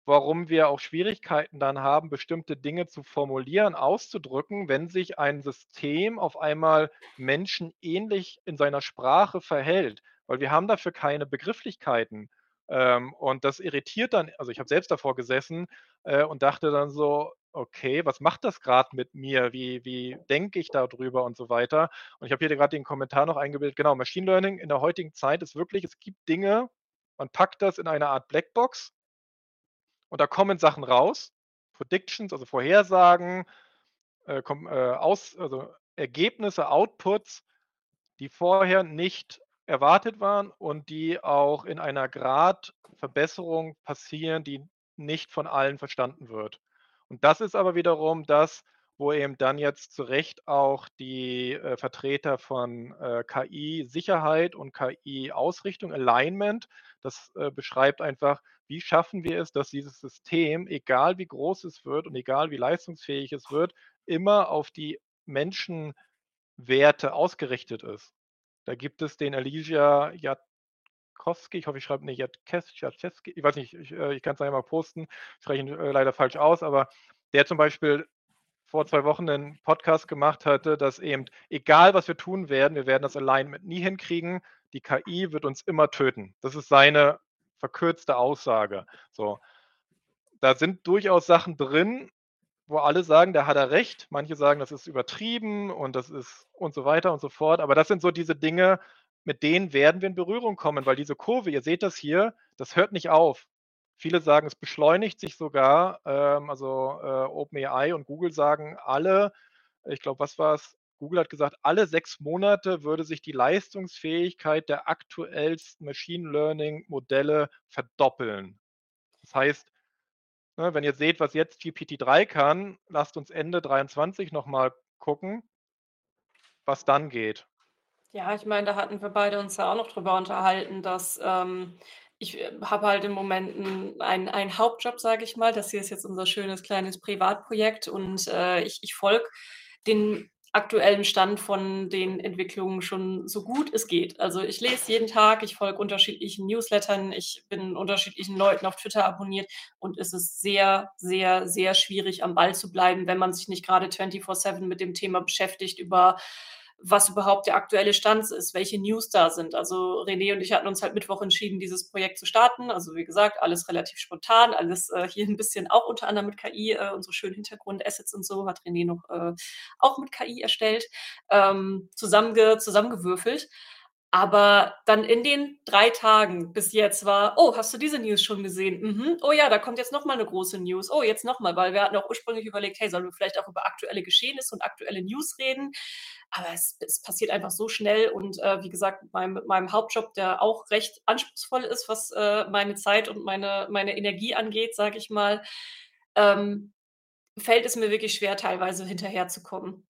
warum wir auch Schwierigkeiten dann haben, bestimmte Dinge zu formulieren, auszudrücken, wenn sich ein System auf einmal menschenähnlich in seiner Sprache verhält. Weil wir haben dafür keine Begrifflichkeiten. Ähm, und das irritiert dann, also ich habe selbst davor gesessen äh, und dachte dann so, okay, was macht das gerade mit mir? Wie, wie denke ich darüber und so weiter? Und ich habe hier gerade den Kommentar noch eingebildet, genau, Machine Learning in der heutigen Zeit ist wirklich, es gibt Dinge, man packt das in eine Art Blackbox und da kommen Sachen raus, Predictions, also Vorhersagen, äh, äh, aus, also Ergebnisse, Outputs, die vorher nicht erwartet waren und die auch in einer Gradverbesserung passieren, die nicht von allen verstanden wird. Und das ist aber wiederum das, wo eben dann jetzt zu Recht auch die äh, Vertreter von äh, KI-Sicherheit und KI-Ausrichtung, Alignment, das äh, beschreibt einfach, wie schaffen wir es, dass dieses System, egal wie groß es wird und egal wie leistungsfähig es wird, immer auf die Menschenwerte ausgerichtet ist. Da gibt es den Elijah Jatkowski, ich hoffe, ich schreibe nicht Jatkowski, ich weiß nicht, ich, äh, ich kann es nachher mal posten, ich spreche ihn äh, leider falsch aus, aber der zum Beispiel vor zwei Wochen einen Podcast gemacht hatte, dass eben, egal was wir tun werden, wir werden das Alignment nie hinkriegen, die KI wird uns immer töten. Das ist seine verkürzte Aussage. So. Da sind durchaus Sachen drin, wo alle sagen, da hat er recht. Manche sagen, das ist übertrieben und das ist und so weiter und so fort. Aber das sind so diese Dinge, mit denen werden wir in Berührung kommen, weil diese Kurve, ihr seht das hier, das hört nicht auf. Viele sagen, es beschleunigt sich sogar. Ähm, also äh, OpenAI und Google sagen alle, ich glaube, was war es? Google hat gesagt, alle sechs Monate würde sich die Leistungsfähigkeit der aktuellsten Machine Learning Modelle verdoppeln. Das heißt, wenn ihr seht, was jetzt GPT-3 kann, lasst uns Ende 23 nochmal gucken, was dann geht. Ja, ich meine, da hatten wir beide uns ja auch noch drüber unterhalten, dass ähm, ich äh, habe halt im Moment einen, einen Hauptjob, sage ich mal. Das hier ist jetzt unser schönes kleines Privatprojekt und äh, ich, ich folge den aktuellen Stand von den Entwicklungen schon so gut es geht. Also ich lese jeden Tag, ich folge unterschiedlichen Newslettern, ich bin unterschiedlichen Leuten auf Twitter abonniert und es ist sehr, sehr, sehr schwierig am Ball zu bleiben, wenn man sich nicht gerade 24/7 mit dem Thema beschäftigt über was überhaupt der aktuelle Stand ist, welche News da sind. Also René und ich hatten uns halt Mittwoch entschieden, dieses Projekt zu starten. Also wie gesagt, alles relativ spontan, alles äh, hier ein bisschen auch unter anderem mit KI, äh, unsere schönen Hintergrundassets und so hat René noch äh, auch mit KI erstellt, ähm, zusammenge zusammengewürfelt. Aber dann in den 3 Tagen bis jetzt war: „Oh, hast du diese News schon gesehen? Mhm. Oh ja, da kommt jetzt noch mal 'ne große News. Oh, jetzt noch mal.“ Weil wir hatten auch ursprünglich überlegt: „Hey, sollen wir vielleicht auch über aktuelle Geschehnisse und aktuelle News reden?“ Aber es es passiert einfach so schnell und, äh, wie gesagt, mit meinem mit meinem Hauptjob, der auch recht anspruchsvoll ist, was, äh, meine Zeit und meine meine Energie angeht, sage ich mal, ähm, fällt es mir wirklich schwer, teilweise hinterherzukommen.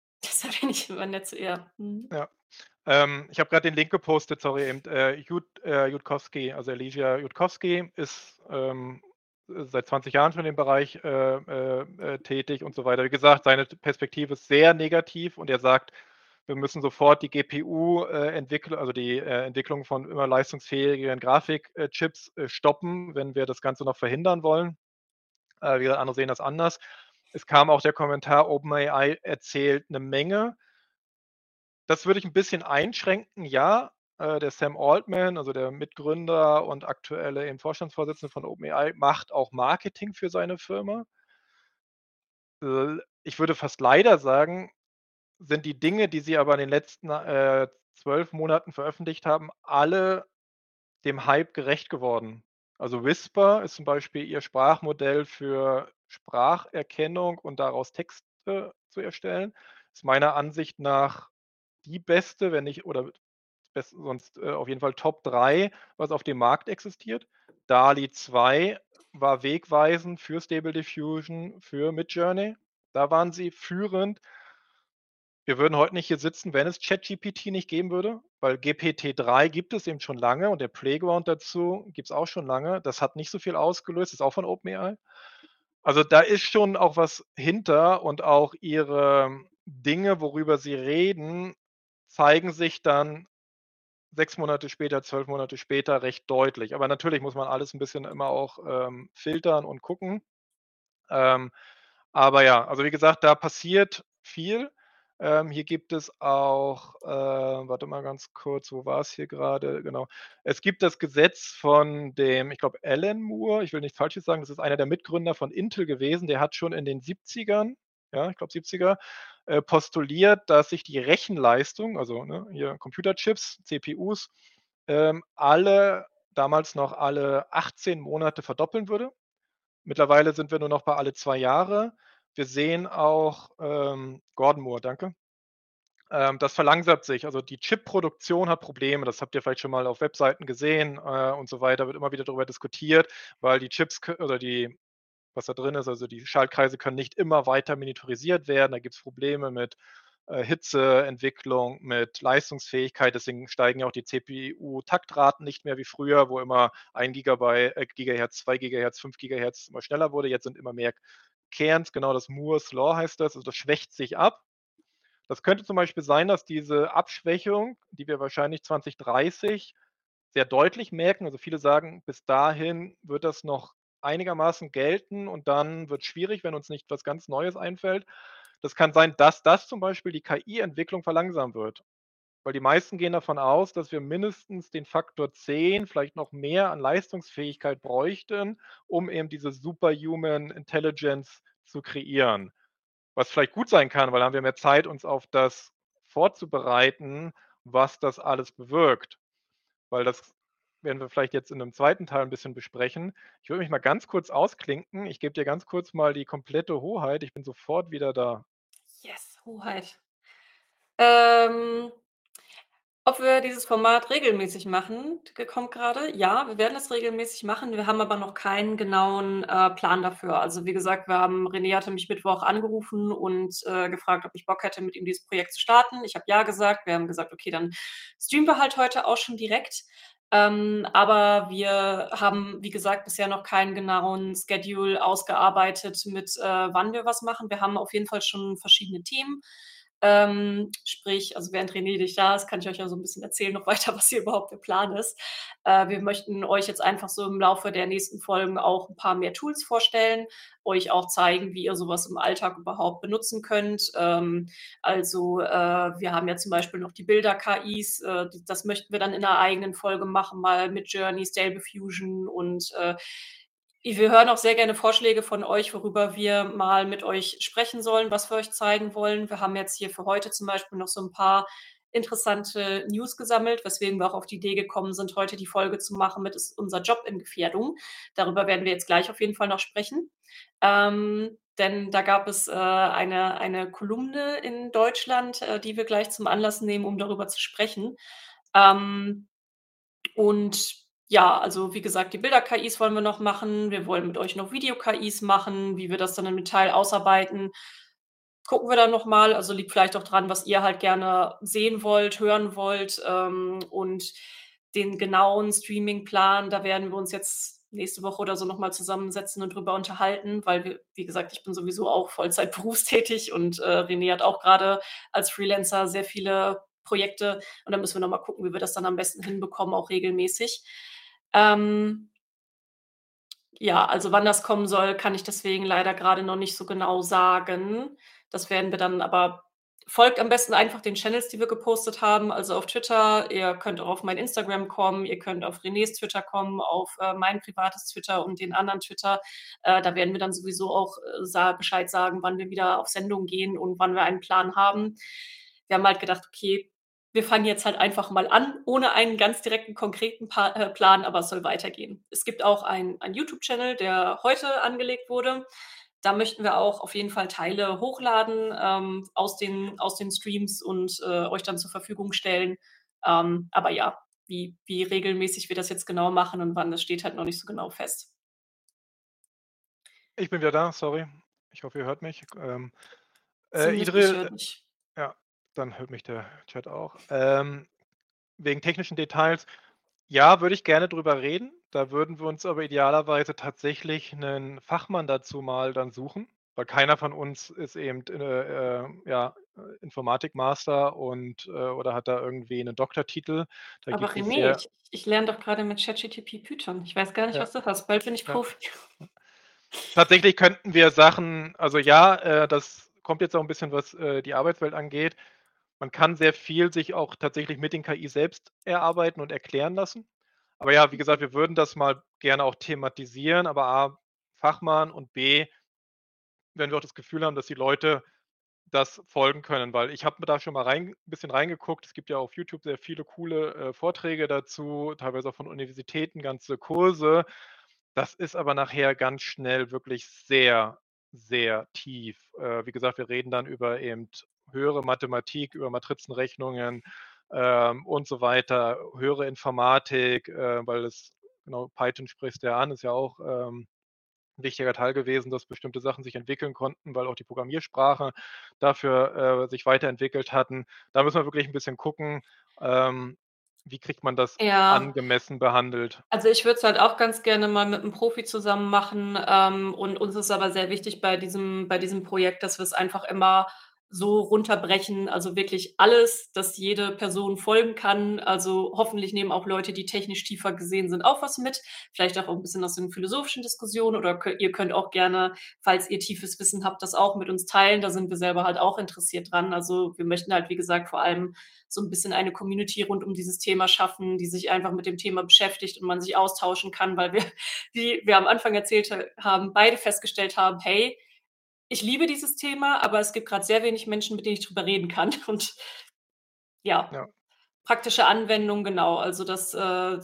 Deshalb bin ich immer nett zu ihr. Mhm. Ja. Ähm, ich habe grad den Link gepostet, sorry, eben, äh, Jud äh, Jutkowski, also Alicia Jutkowski ist, ähm, seit 20 Jahren schon dem Bereich, äh, äh, äh, tätig und so weiter. Wie gesagt, seine Perspektive ist sehr negativ und er sagt: „Wir müssen sofort die GPU, äh, also die, Entwicklung von immer leistungsfähigeren Grafik äh, Chips, äh, stoppen, wenn wir das Ganze noch verhindern wollen.“ Äh, wieder andere sehen das anders. Es kam auch der Kommentar, OpenAI erzählt 'ne Menge. Das würde ich 'n bisschen einschränken, ja. Äh, der Sam Altman, also der Mitgründer und aktuelle eben Vorstandsvorsitzende von OpenAI, macht auch Marketing für seine Firma. Äh, ich würde fast leider sagen, sind die Dinge, die sie aber in den letzten, äh, 12 Monaten veröffentlicht haben, alle dem Hype gerecht geworden. Also Whisper ist zum Beispiel ihr Sprachmodell für Spracherkennung und daraus Texte zu erstellen. Ist meiner Ansicht nach die beste, wenn nicht oder best sonst, äh, auf jeden Fall Top 3, was auf dem Markt existiert. DALL-E 2 war wegweisend für Stable Diffusion, für Midjourney. Da waren sie führend. Wir würden heute nicht hier sitzen, wenn es ChatGPT nicht geben würde, weil GPT-3 gibt es eben schon lange und der Playground dazu gibt's auch schon lange. Das hat nicht so viel ausgelöst, ist auch von OpenAI. Also, da ist schon auch was hinter und auch ihre Dinge, worüber sie reden, zeigen sich dann 6 Monate später, 12 Monate später recht deutlich. Aber natürlich muss man alles 'n bisschen immer auch, ähm, filtern und gucken. Ähm, aber ja, also wie gesagt, da passiert viel. Ähm, hier gibt es auch, äh warte mal ganz kurz, wo war's hier grade? Genau. Es gibt das Gesetz von dem, ich glaube, Alan Moore, ich will nichts Falsches sagen, das ist einer der Mitgründer von Intel gewesen. Der hat schon in den 70ern, ja, ich glaube 70er, äh, postuliert, dass sich die Rechenleistung, also, ne, hier Computerchips, CPUs, ähm, alle damals noch alle 18 Monate verdoppeln würde. Mittlerweile sind wir nur noch bei alle 2 Jahre. Wir sehen auch, ähm Gordon Moore, danke. Ähm, das verlangsamt sich. Also, die Chipproduktion hat Probleme. Das habt ihr vielleicht schon mal auf Webseiten gesehen, äh, und so weiter. Wird immer wieder darüber diskutiert, weil die Chips oder die was da drin ist, also die Schaltkreise können nicht immer weiter miniaturisiert werden. Da gibt's Probleme mit, äh, Hitzeentwicklung, mit Leistungsfähigkeit. Deswegen steigen ja auch die CPU-Taktraten nicht mehr wie früher, wo immer 1 Gigabai äh, Gigahertz, 2 Gigahertz, 5 Gigahertz immer schneller wurde. Jetzt sind immer mehr Cairns, genau das Moore's Law heißt das, also das schwächt sich ab. Das könnte zum Beispiel sein, dass diese Abschwächung, die wir wahrscheinlich 2030 sehr deutlich merken also viele sagen, bis dahin wird das noch einigermaßen gelten und dann wird's schwierig, wenn uns nicht was ganz Neues einfällt. Das kann sein, dass das zum Beispiel die KI-Entwicklung verlangsamen wird. Weil die meisten gehen davon aus, dass wir mindestens den Faktor 10, vielleicht noch mehr an Leistungsfähigkeit bräuchten, um eben diese Superhuman Intelligence zu kreieren. Was vielleicht gut sein kann, weil dann haben wir mehr Zeit, uns auf das vorzubereiten, was das alles bewirkt. Weil das werden wir vielleicht jetzt in 'nem 2. Teil 'n bisschen besprechen. Ich würde mich mal ganz kurz ausklinken. Ich gebe dir ganz kurz mal die komplette Hoheit. Ich bin sofort wieder da. Yes, Hoheit. Ähm, ob wir dieses Format regelmäßig machen, kommt grade. Ja, wir werden es regelmäßig machen. Wir haben aber noch keinen genauen, äh, Plan dafür. Also, wie gesagt, wir haben René hatte mich Mittwoch angerufen und, äh, gefragt, ob ich Bock hätte, mit ihm dieses Projekt zu starten. Ich habe ja gesagt. Wir haben gesagt: „Okay, dann streamen wir halt heute auch schon direkt.“ Ähm, aber wir haben, wie gesagt, bisher noch keinen genauen Schedule ausgearbeitet mit, äh, wann wir was machen. Wir haben auf jeden Fall schon verschiedene Themen. Ähm, sprich, also während René nicht da ist, kann ich euch ja so 'n bisschen erzählen noch weiter, was hier überhaupt der Plan ist. Äh, wir möchten euch jetzt einfach so im Laufe der nächsten Folgen auch 'n paar mehr Tools vorstellen, euch auch zeigen, wie ihr so was im Alltag überhaupt benutzen könnt. Ähm, also, äh, wir haben ja zum Beispiel noch die Bilder-KIs, äh, das möchten wir dann in 'ner eigenen Folge machen, mal Midjourney, Stable Diffusion und, äh, wir hören auch sehr gerne Vorschläge von euch, worüber wir mal mit euch sprechen sollen, was wir euch zeigen wollen. Wir haben jetzt hier für heute zum Beispiel noch so 'n paar interessante News gesammelt, weswegen wir auch auf die Idee gekommen sind, heute die Folge zu machen mit ist unser Job in Gefährdung. Darüber werden wir jetzt gleich auf jeden Fall noch sprechen. Ähm, denn da gab es äh, eine, eine Kolumne in Deutschland, äh, die wir gleich zum Anlass nehmen, um darüber zu sprechen. Ähm, und ja, also wie gesagt, die Bilder-KIs wollen wir noch machen. Wir wollen mit euch noch Video-KIs machen, wie wir das dann im Detail ausarbeiten. Gucken wir dann noch mal. Also liegt vielleicht auch dran, was ihr halt gerne sehen wollt, hören wollt. Ähm, und den genauen Streaming-Plan, da werden wir uns jetzt nächste Woche oder so noch mal zusammensetzen und drüber unterhalten, weil wir, wie gesagt, ich bin sowieso auch Vollzeit berufstätig und äh, René hat auch gerade als Freelancer sehr viele Projekte und dann müssen wir noch mal gucken, wie wir das dann am besten hinbekommen, auch regelmäßig. Ähm, ja, also wann das kommen soll, kann ich deswegen leider gerade noch nicht so genau sagen. Das werden wir dann aber folgt am besten einfach den Channels, die wir gepostet haben, also auf Twitter. Ihr könnt auch auf mein Instagram kommen, ihr könnt auf Renés Twitter kommen, auf äh, mein privates Twitter und den anderen Twitter. Äh, da werden wir dann sowieso auch äh, Bescheid sagen, wann wir wieder auf Sendung gehen und wann wir einen Plan haben. Wir haben halt gedacht, okay, wir fangen jetzt halt einfach mal an, ohne einen ganz direkten, konkreten pa äh, Plan, aber es soll weitergehen. Es gibt auch einen YouTube-Channel, der heute angelegt wurde. Da möchten wir auch auf jeden Fall Teile hochladen ähm, aus, den, aus den Streams und äh, euch dann zur Verfügung stellen. Ähm, aber ja, wie, wie regelmäßig wir das jetzt genau machen und wann, das steht halt noch nicht so genau fest. Ich bin wieder da, sorry. Ich hoffe, ihr hört mich. Ähm, äh, Idril, dann hört mich der Chat auch. Ähm, wegen technischen Details. Ja, würde ich gerne drüber reden. Da würden wir uns aber idealerweise tatsächlich einen Fachmann dazu mal dann suchen, weil keiner von uns ist eben äh, äh, ja, Informatikmaster und äh, oder hat da irgendwie einen Doktortitel. Da aber René, ich, ich, lerne doch gerade mit ChatGTP Python. Ich weiß gar nicht, ja. was du hast. Bald bin ich Profi. Ja. Tatsächlich könnten wir Sachen, also ja, äh, das kommt jetzt auch ein bisschen, was äh, die Arbeitswelt angeht man kann sehr viel sich auch tatsächlich mit den KI selbst erarbeiten und erklären lassen. Aber ja, wie gesagt, wir würden das mal gerne auch thematisieren, aber A, Fachmann und B, wenn wir auch das Gefühl haben, dass die Leute das folgen können, weil ich habe da schon mal rein, ein bisschen reingeguckt. Es gibt ja auf YouTube sehr viele coole äh, Vorträge dazu, teilweise auch von Universitäten, ganze Kurse. Das ist aber nachher ganz schnell wirklich sehr, sehr tief. Äh, wie gesagt, wir reden dann über eben höhere Mathematik, über Matrizenrechnungen ähm, und so weiter, höhere Informatik, äh, weil es, genau, Python sprichst ja an, ist ja auch ähm, ein wichtiger Teil gewesen, dass bestimmte Sachen sich entwickeln konnten, weil auch die Programmiersprache dafür äh, sich weiterentwickelt hatten. Da müssen wir wirklich ein bisschen gucken, ähm, wie kriegt man das ja. angemessen behandelt? Also ich würde es halt auch ganz gerne mal mit einem Profi zusammen machen. Ähm, und uns ist aber sehr wichtig bei diesem, bei diesem Projekt, dass wir es einfach immer so runterbrechen, also wirklich alles, dass jede Person folgen kann. Also hoffentlich nehmen auch Leute, die technisch tiefer gesehen sind, auch was mit. Vielleicht auch ein bisschen aus den philosophischen Diskussionen oder ihr könnt auch gerne, falls ihr tiefes Wissen habt, das auch mit uns teilen. Da sind wir selber halt auch interessiert dran. Also wir möchten halt, wie gesagt, vor allem so ein bisschen eine Community rund um dieses Thema schaffen, die sich einfach mit dem Thema beschäftigt und man sich austauschen kann, weil wir, wie wir am Anfang erzählt haben, beide festgestellt haben, hey, ich liebe dieses Thema, aber es gibt gerade sehr wenig Menschen, mit denen ich drüber reden kann. Und ja, ja. praktische Anwendung, genau. Also das, äh,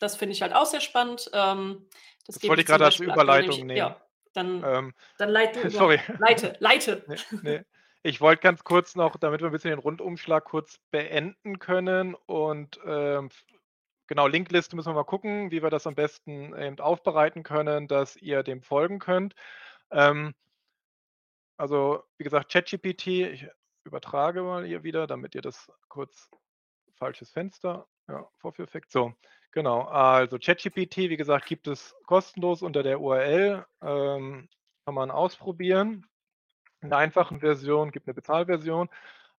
das finde ich halt auch sehr spannend. Ähm, das, das wollte ich gerade als Überleitung nämlich, nehmen. Ja, dann, ähm, dann leite, sorry. leite, leite. Nee, nee. Ich wollte ganz kurz noch, damit wir ein bisschen den Rundumschlag kurz beenden können und ähm, genau, Linkliste müssen wir mal gucken, wie wir das am besten eben aufbereiten können, dass ihr dem folgen könnt. Ähm, also, wie gesagt, ChatGPT, ich übertrage mal hier wieder, damit ihr das kurz falsches Fenster, ja, Vorführeffekt. So, genau. Also ChatGPT, wie gesagt, gibt es kostenlos unter der URL. Ähm, kann man ausprobieren. In der einfachen Version gibt eine Bezahlversion.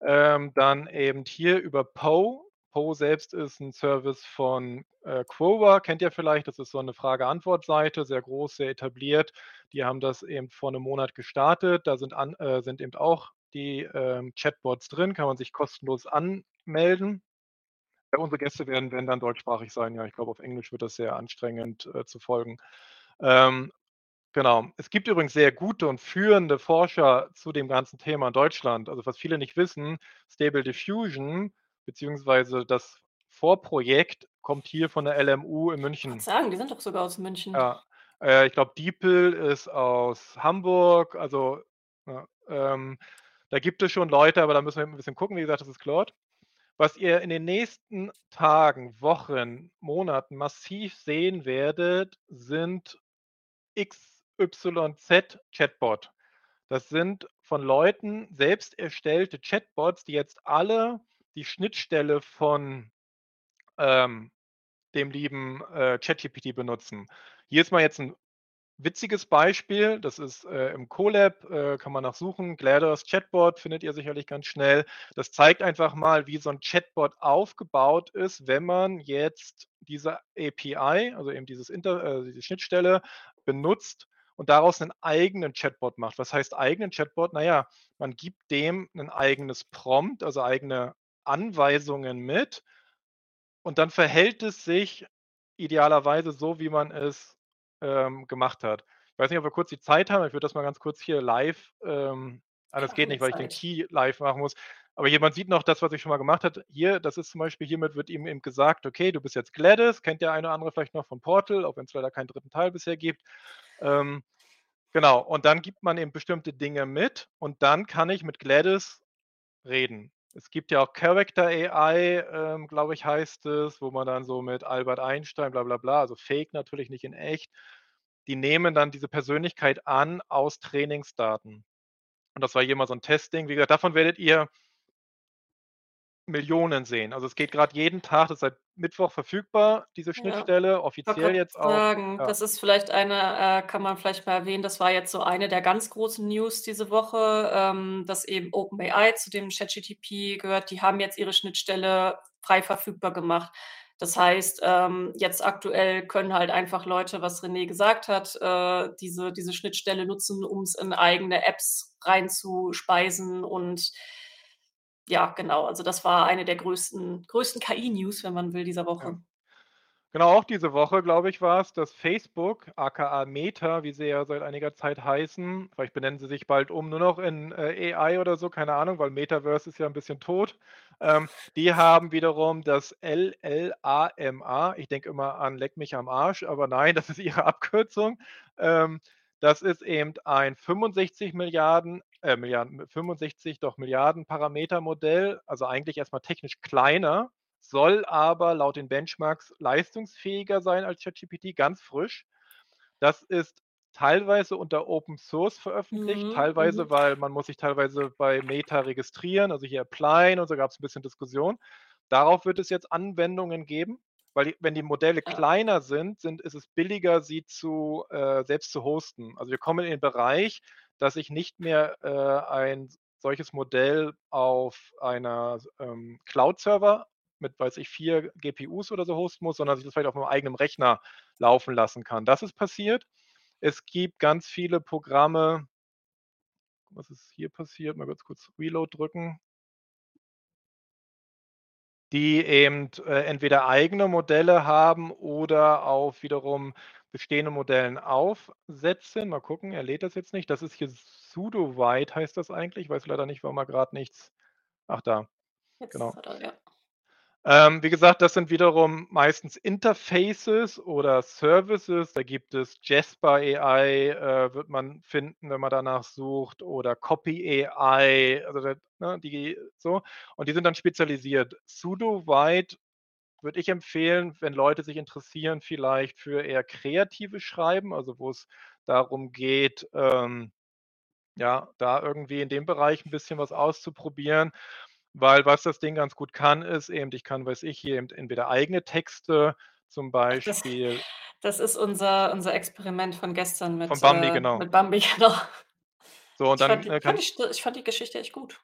Ähm, dann eben hier über Poe Poe selbst ist ein Service von äh, Quora, kennt ihr vielleicht, das ist so eine Frage-Antwort-Seite, sehr groß, sehr etabliert. Die haben das eben vor einem Monat gestartet. Da sind, an, äh, sind eben auch die ähm, Chatbots drin, kann man sich kostenlos anmelden. Ja, unsere Gäste werden, werden dann deutschsprachig sein. Ja, ich glaube, auf Englisch wird das sehr anstrengend äh, zu folgen. Ähm, genau. Es gibt übrigens sehr gute und führende Forscher zu dem ganzen Thema in Deutschland. Also was viele nicht wissen, Stable Diffusion beziehungsweise das Vorprojekt kommt hier von der LMU in München. Ich sagen, die sind doch sogar aus München. Ja, äh, ich glaube, Diepel ist aus Hamburg, also ja, ähm, da gibt es schon Leute, aber da müssen wir ein bisschen gucken. Wie gesagt, das ist Claude. Was ihr in den nächsten Tagen, Wochen, Monaten massiv sehen werdet, sind XYZ Chatbot. Das sind von Leuten selbst erstellte Chatbots, die jetzt alle die Schnittstelle von ähm, dem lieben äh, ChatGPT benutzen. Hier ist mal jetzt ein witziges Beispiel. Das ist äh, im Colab, äh, kann man nachsuchen. GLaDOS Chatbot findet ihr sicherlich ganz schnell. Das zeigt einfach mal, wie so ein Chatbot aufgebaut ist, wenn man jetzt diese API, also eben dieses Inter, äh, diese Schnittstelle benutzt und daraus einen eigenen Chatbot macht. Was heißt eigenen Chatbot? Naja, man gibt dem ein eigenes Prompt, also eigene Anweisungen mit und dann verhält es sich idealerweise so, wie man es ähm, gemacht hat. Ich weiß nicht, ob wir kurz die Zeit haben. Ich würde das mal ganz kurz hier live. Ähm, ah, das geht nicht, weil ich den Key live machen muss. Aber jemand sieht noch das, was ich schon mal gemacht habe. Hier, das ist zum Beispiel, hiermit wird ihm eben gesagt, okay, du bist jetzt Gladys, kennt der eine oder andere vielleicht noch von Portal, auch wenn es leider keinen dritten Teil bisher gibt. Ähm, genau, und dann gibt man eben bestimmte Dinge mit und dann kann ich mit Gladys reden. Es gibt ja auch Character AI, ähm, glaube ich, heißt es, wo man dann so mit Albert Einstein, bla bla bla, also Fake natürlich nicht in echt, die nehmen dann diese Persönlichkeit an aus Trainingsdaten. Und das war hier mal so ein Testing. Wie gesagt, davon werdet ihr Millionen sehen. Also es geht gerade jeden Tag, das ist seit Mittwoch verfügbar, diese Schnittstelle, ja. offiziell jetzt auch. Sagen, ja. Das ist vielleicht eine, äh, kann man vielleicht mal erwähnen, das war jetzt so eine der ganz großen News diese Woche, ähm, dass eben OpenAI zu dem ChatGTP gehört, die haben jetzt ihre Schnittstelle frei verfügbar gemacht. Das heißt, ähm, jetzt aktuell können halt einfach Leute, was René gesagt hat, äh, diese, diese Schnittstelle nutzen, um es in eigene Apps reinzuspeisen und ja, genau. Also das war eine der größten, größten KI-News, wenn man will, dieser Woche. Ja. Genau, auch diese Woche, glaube ich, war es, dass Facebook, aka Meta, wie sie ja seit einiger Zeit heißen, vielleicht benennen sie sich bald um nur noch in äh, AI oder so, keine Ahnung, weil Metaverse ist ja ein bisschen tot. Ähm, die haben wiederum das LLAMA, ich denke immer an Leck mich am Arsch, aber nein, das ist ihre Abkürzung. Ähm, das ist eben ein 65 Milliarden, äh, Milliarden, 65 doch Milliarden Parameter-Modell, also eigentlich erstmal technisch kleiner, soll aber laut den Benchmarks leistungsfähiger sein als ChatGPT, ganz frisch. Das ist teilweise unter Open Source veröffentlicht, mhm, teilweise, mhm. weil man muss sich teilweise bei Meta registrieren, also hier applyen und so gab es ein bisschen Diskussion. Darauf wird es jetzt Anwendungen geben. Weil die, wenn die Modelle ja. kleiner sind, sind, ist es billiger, sie zu, äh, selbst zu hosten. Also wir kommen in den Bereich, dass ich nicht mehr äh, ein solches Modell auf einer ähm, Cloud-Server mit, weiß ich, vier GPUs oder so hosten muss, sondern dass ich das vielleicht auf meinem eigenen Rechner laufen lassen kann. Das ist passiert. Es gibt ganz viele Programme. Was ist hier passiert? Mal ganz kurz Reload drücken die eben äh, entweder eigene Modelle haben oder auf wiederum bestehende Modellen aufsetzen. Mal gucken, er lädt das jetzt nicht. Das ist hier pseudo-wide, heißt das eigentlich. Ich weiß leider nicht, warum er gerade nichts. Ach, da. Jetzt genau. Er, ja. Ähm, wie gesagt, das sind wiederum meistens Interfaces oder Services. Da gibt es Jasper AI, äh, wird man finden, wenn man danach sucht, oder Copy AI, also ne, die so. Und die sind dann spezialisiert. Sudo-wide würde ich empfehlen, wenn Leute sich interessieren, vielleicht für eher kreative Schreiben, also wo es darum geht, ähm, ja, da irgendwie in dem Bereich ein bisschen was auszuprobieren. Weil was das Ding ganz gut kann, ist eben, ich kann, weiß ich, hier eben entweder eigene Texte zum Beispiel. Das, das ist unser, unser Experiment von gestern mit, von Bambi, äh, genau. mit Bambi, genau. So, und ich, dann, fand, äh, kann ich, ich fand die Geschichte echt gut.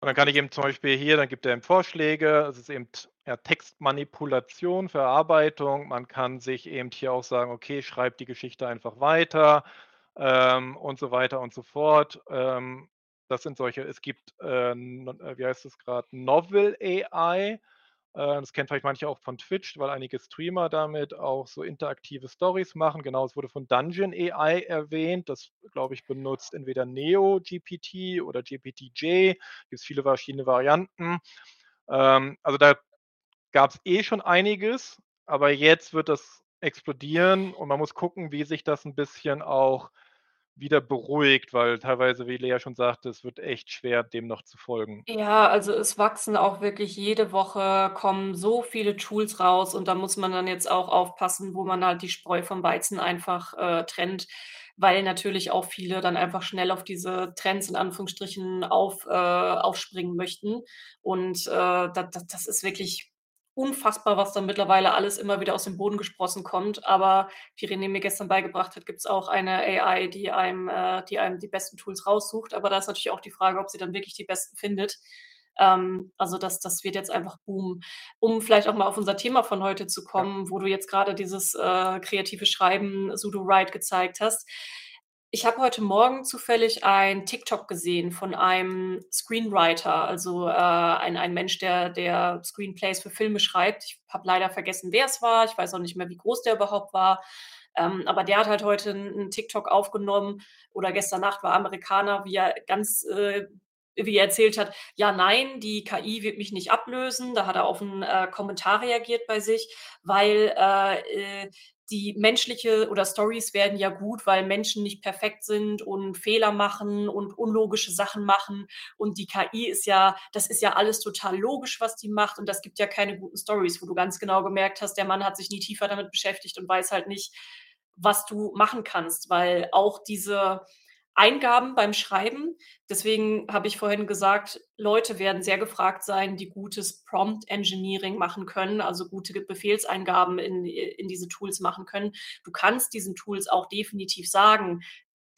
Und dann kann ich eben zum Beispiel hier, dann gibt er eben Vorschläge, es ist eben ja, Textmanipulation, Verarbeitung. Man kann sich eben hier auch sagen, okay, schreib die Geschichte einfach weiter ähm, und so weiter und so fort. Ähm, das sind solche, es gibt, äh, äh wie heißt es gerade, Novel AI. Äh, das kennt vielleicht manche auch von Twitch, weil einige Streamer damit auch so interaktive Stories machen. Genau, es wurde von Dungeon AI erwähnt. Das, glaube ich, benutzt entweder Neo GPT oder GPTJ. Gibt es viele verschiedene Varianten. Ähm, also, da gab's eh schon einiges, aber jetzt wird das explodieren und man muss gucken, wie sich das 'n bisschen auch wieder beruhigt, weil teilweise, wie Lea schon sagte, es wird echt schwer, dem noch zu folgen. Ja, also, es wachsen auch wirklich jede Woche kommen so viele Tools raus und da muss man dann jetzt auch aufpassen, wo man halt die Spreu vom Weizen einfach, äh, trennt, weil natürlich auch viele dann einfach schnell auf diese Trends in Anführungsstrichen auf äh, aufspringen möchten. Und, äh, da da das ist wirklich unfassbar, was da mittlerweile alles immer wieder aus dem Boden gesprossen kommt. Aber wie René mir gestern beigebracht hat, gibt's auch eine AI, die einem äh, die einem die besten Tools raussucht. Aber da ist natürlich auch die Frage, ob sie dann wirklich die besten findet. Ähm, also, das das wird jetzt einfach boomen. Um vielleicht auch mal auf unser Thema von heute zu kommen, wo du jetzt grade dieses, äh, kreative Schreiben Sudowrite gezeigt hast. Ich habe heute Morgen zufällig ein TikTok gesehen von einem Screenwriter, also, äh, ein ein Mensch, der der Screenplays für Filme schreibt. Ich habe leider vergessen, wer es war. Ich weiß auch nicht mehr, wie groß der überhaupt war. Ähm, aber der hat halt heute 'n 'n TikTok aufgenommen oder gestern Nacht, war Amerikaner, wie er ganz äh, wie er erzählt hat: „Ja, nein, die KI wird mich nicht ablösen.“ Da hat er auf 'n, äh, Kommentar reagiert bei sich, weil, äh, äh, die menschliche oder Storys werden ja gut, weil Menschen nicht perfekt sind und Fehler machen und unlogische Sachen machen. Und die KI ist ja das ist ja alles total logisch, was die macht und das gibt ja keine guten Storys, wo du ganz genau gemerkt hast, der Mann hat sich nie tiefer damit beschäftigt und weiß halt nicht, was du machen kannst, weil auch diese Eingaben beim Schreiben deswegen habe ich vorhin gesagt, Leute werden sehr gefragt sein, die gutes Prompt Engineering machen können, also, gute Befehlseingaben in in diese Tools machen können. Du kannst diesen Tools auch definitiv sagen,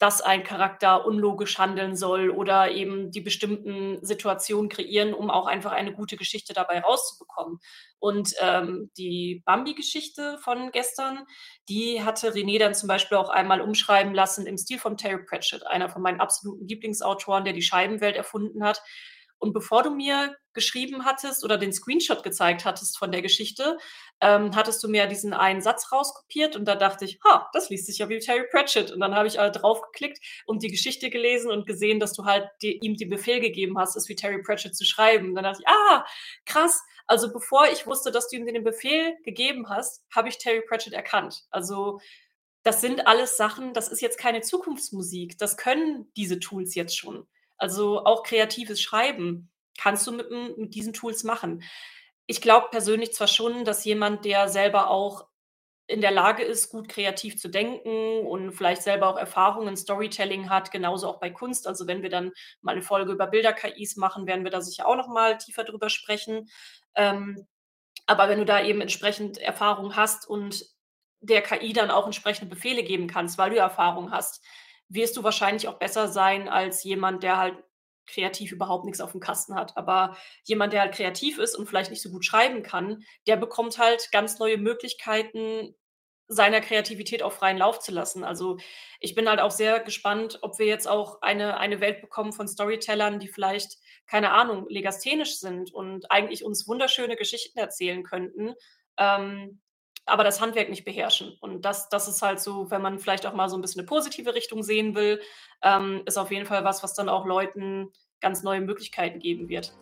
dass ein Charakter unlogisch handeln soll oder eben die bestimmten Situationen kreieren, um auch einfach eine gute Geschichte dabei rauszubekommen. Und, ähm, die Bambi-Geschichte von gestern, die hatte René dann zum Beispiel auch einmal umschreiben lassen im Stil von Terry Pratchett, einer von meinen absoluten Lieblingsautoren, der die Scheibenwelt erfunden hat. Und bevor du mir geschrieben hattest oder den Screenshot gezeigt hattest von der Geschichte, ähm, hattest du mir diesen einen Satz rauskopiert und da dachte ich: „Ha, das liest sich ja wie Terry Pratchett.“ Und dann habe ich, äh, drauf geklickt und die Geschichte gelesen und gesehen, dass du halt de ihm den Befehl gegeben hast, es wie Terry Pratchett zu schreiben. Dann dachte ich: „Ah, krass.“ Also, bevor ich wusste, dass du ihm den Befehl gegeben hast, habe ich Terry Pratchett erkannt. Also, das sind alles Sachen das ist jetzt keine Zukunftsmusik. Das können diese Tools jetzt schon. Also, auch kreatives Schreiben kannst du mit mit diesen Tools machen. Ich glaube persönlich zwar schon, dass jemand, der selber auch in der Lage ist, gut kreativ zu denken und vielleicht selber auch Erfahrungen in Storytelling hat, genauso auch bei Kunst. Also, wenn wir dann mal 'ne Folge über Bilder-KIs machen, werden wir da sicher auch noch mal tiefer drüber sprechen. Ähm, aber wenn du da eben entsprechend Erfahrung hast und der KI dann auch entsprechende Befehle geben kannst, weil du Erfahrung hast, wirst du wahrscheinlich auch besser sein als jemand, der halt kreativ überhaupt nix aufm Kasten hat. Aber jemand, der halt kreativ ist und vielleicht nicht so gut schreiben kann, der bekommt halt ganz neue Möglichkeiten, seiner Kreativität auch freien Lauf zu lassen. Also, ich bin halt auch sehr gespannt, ob wir jetzt auch eine eine Welt bekommen von Storytellern, die vielleicht, keine Ahnung, legasthenisch sind und eigentlich uns wunderschöne Geschichten erzählen könnten, ähm, aber das Handwerk nicht beherrschen. Und das das ist halt so, wenn man vielleicht auch mal so 'n bisschen 'ne positive Richtung sehen will, ähm, ist auf jeden Fall was, was dann auch Leuten ganz neue Möglichkeiten geben wird.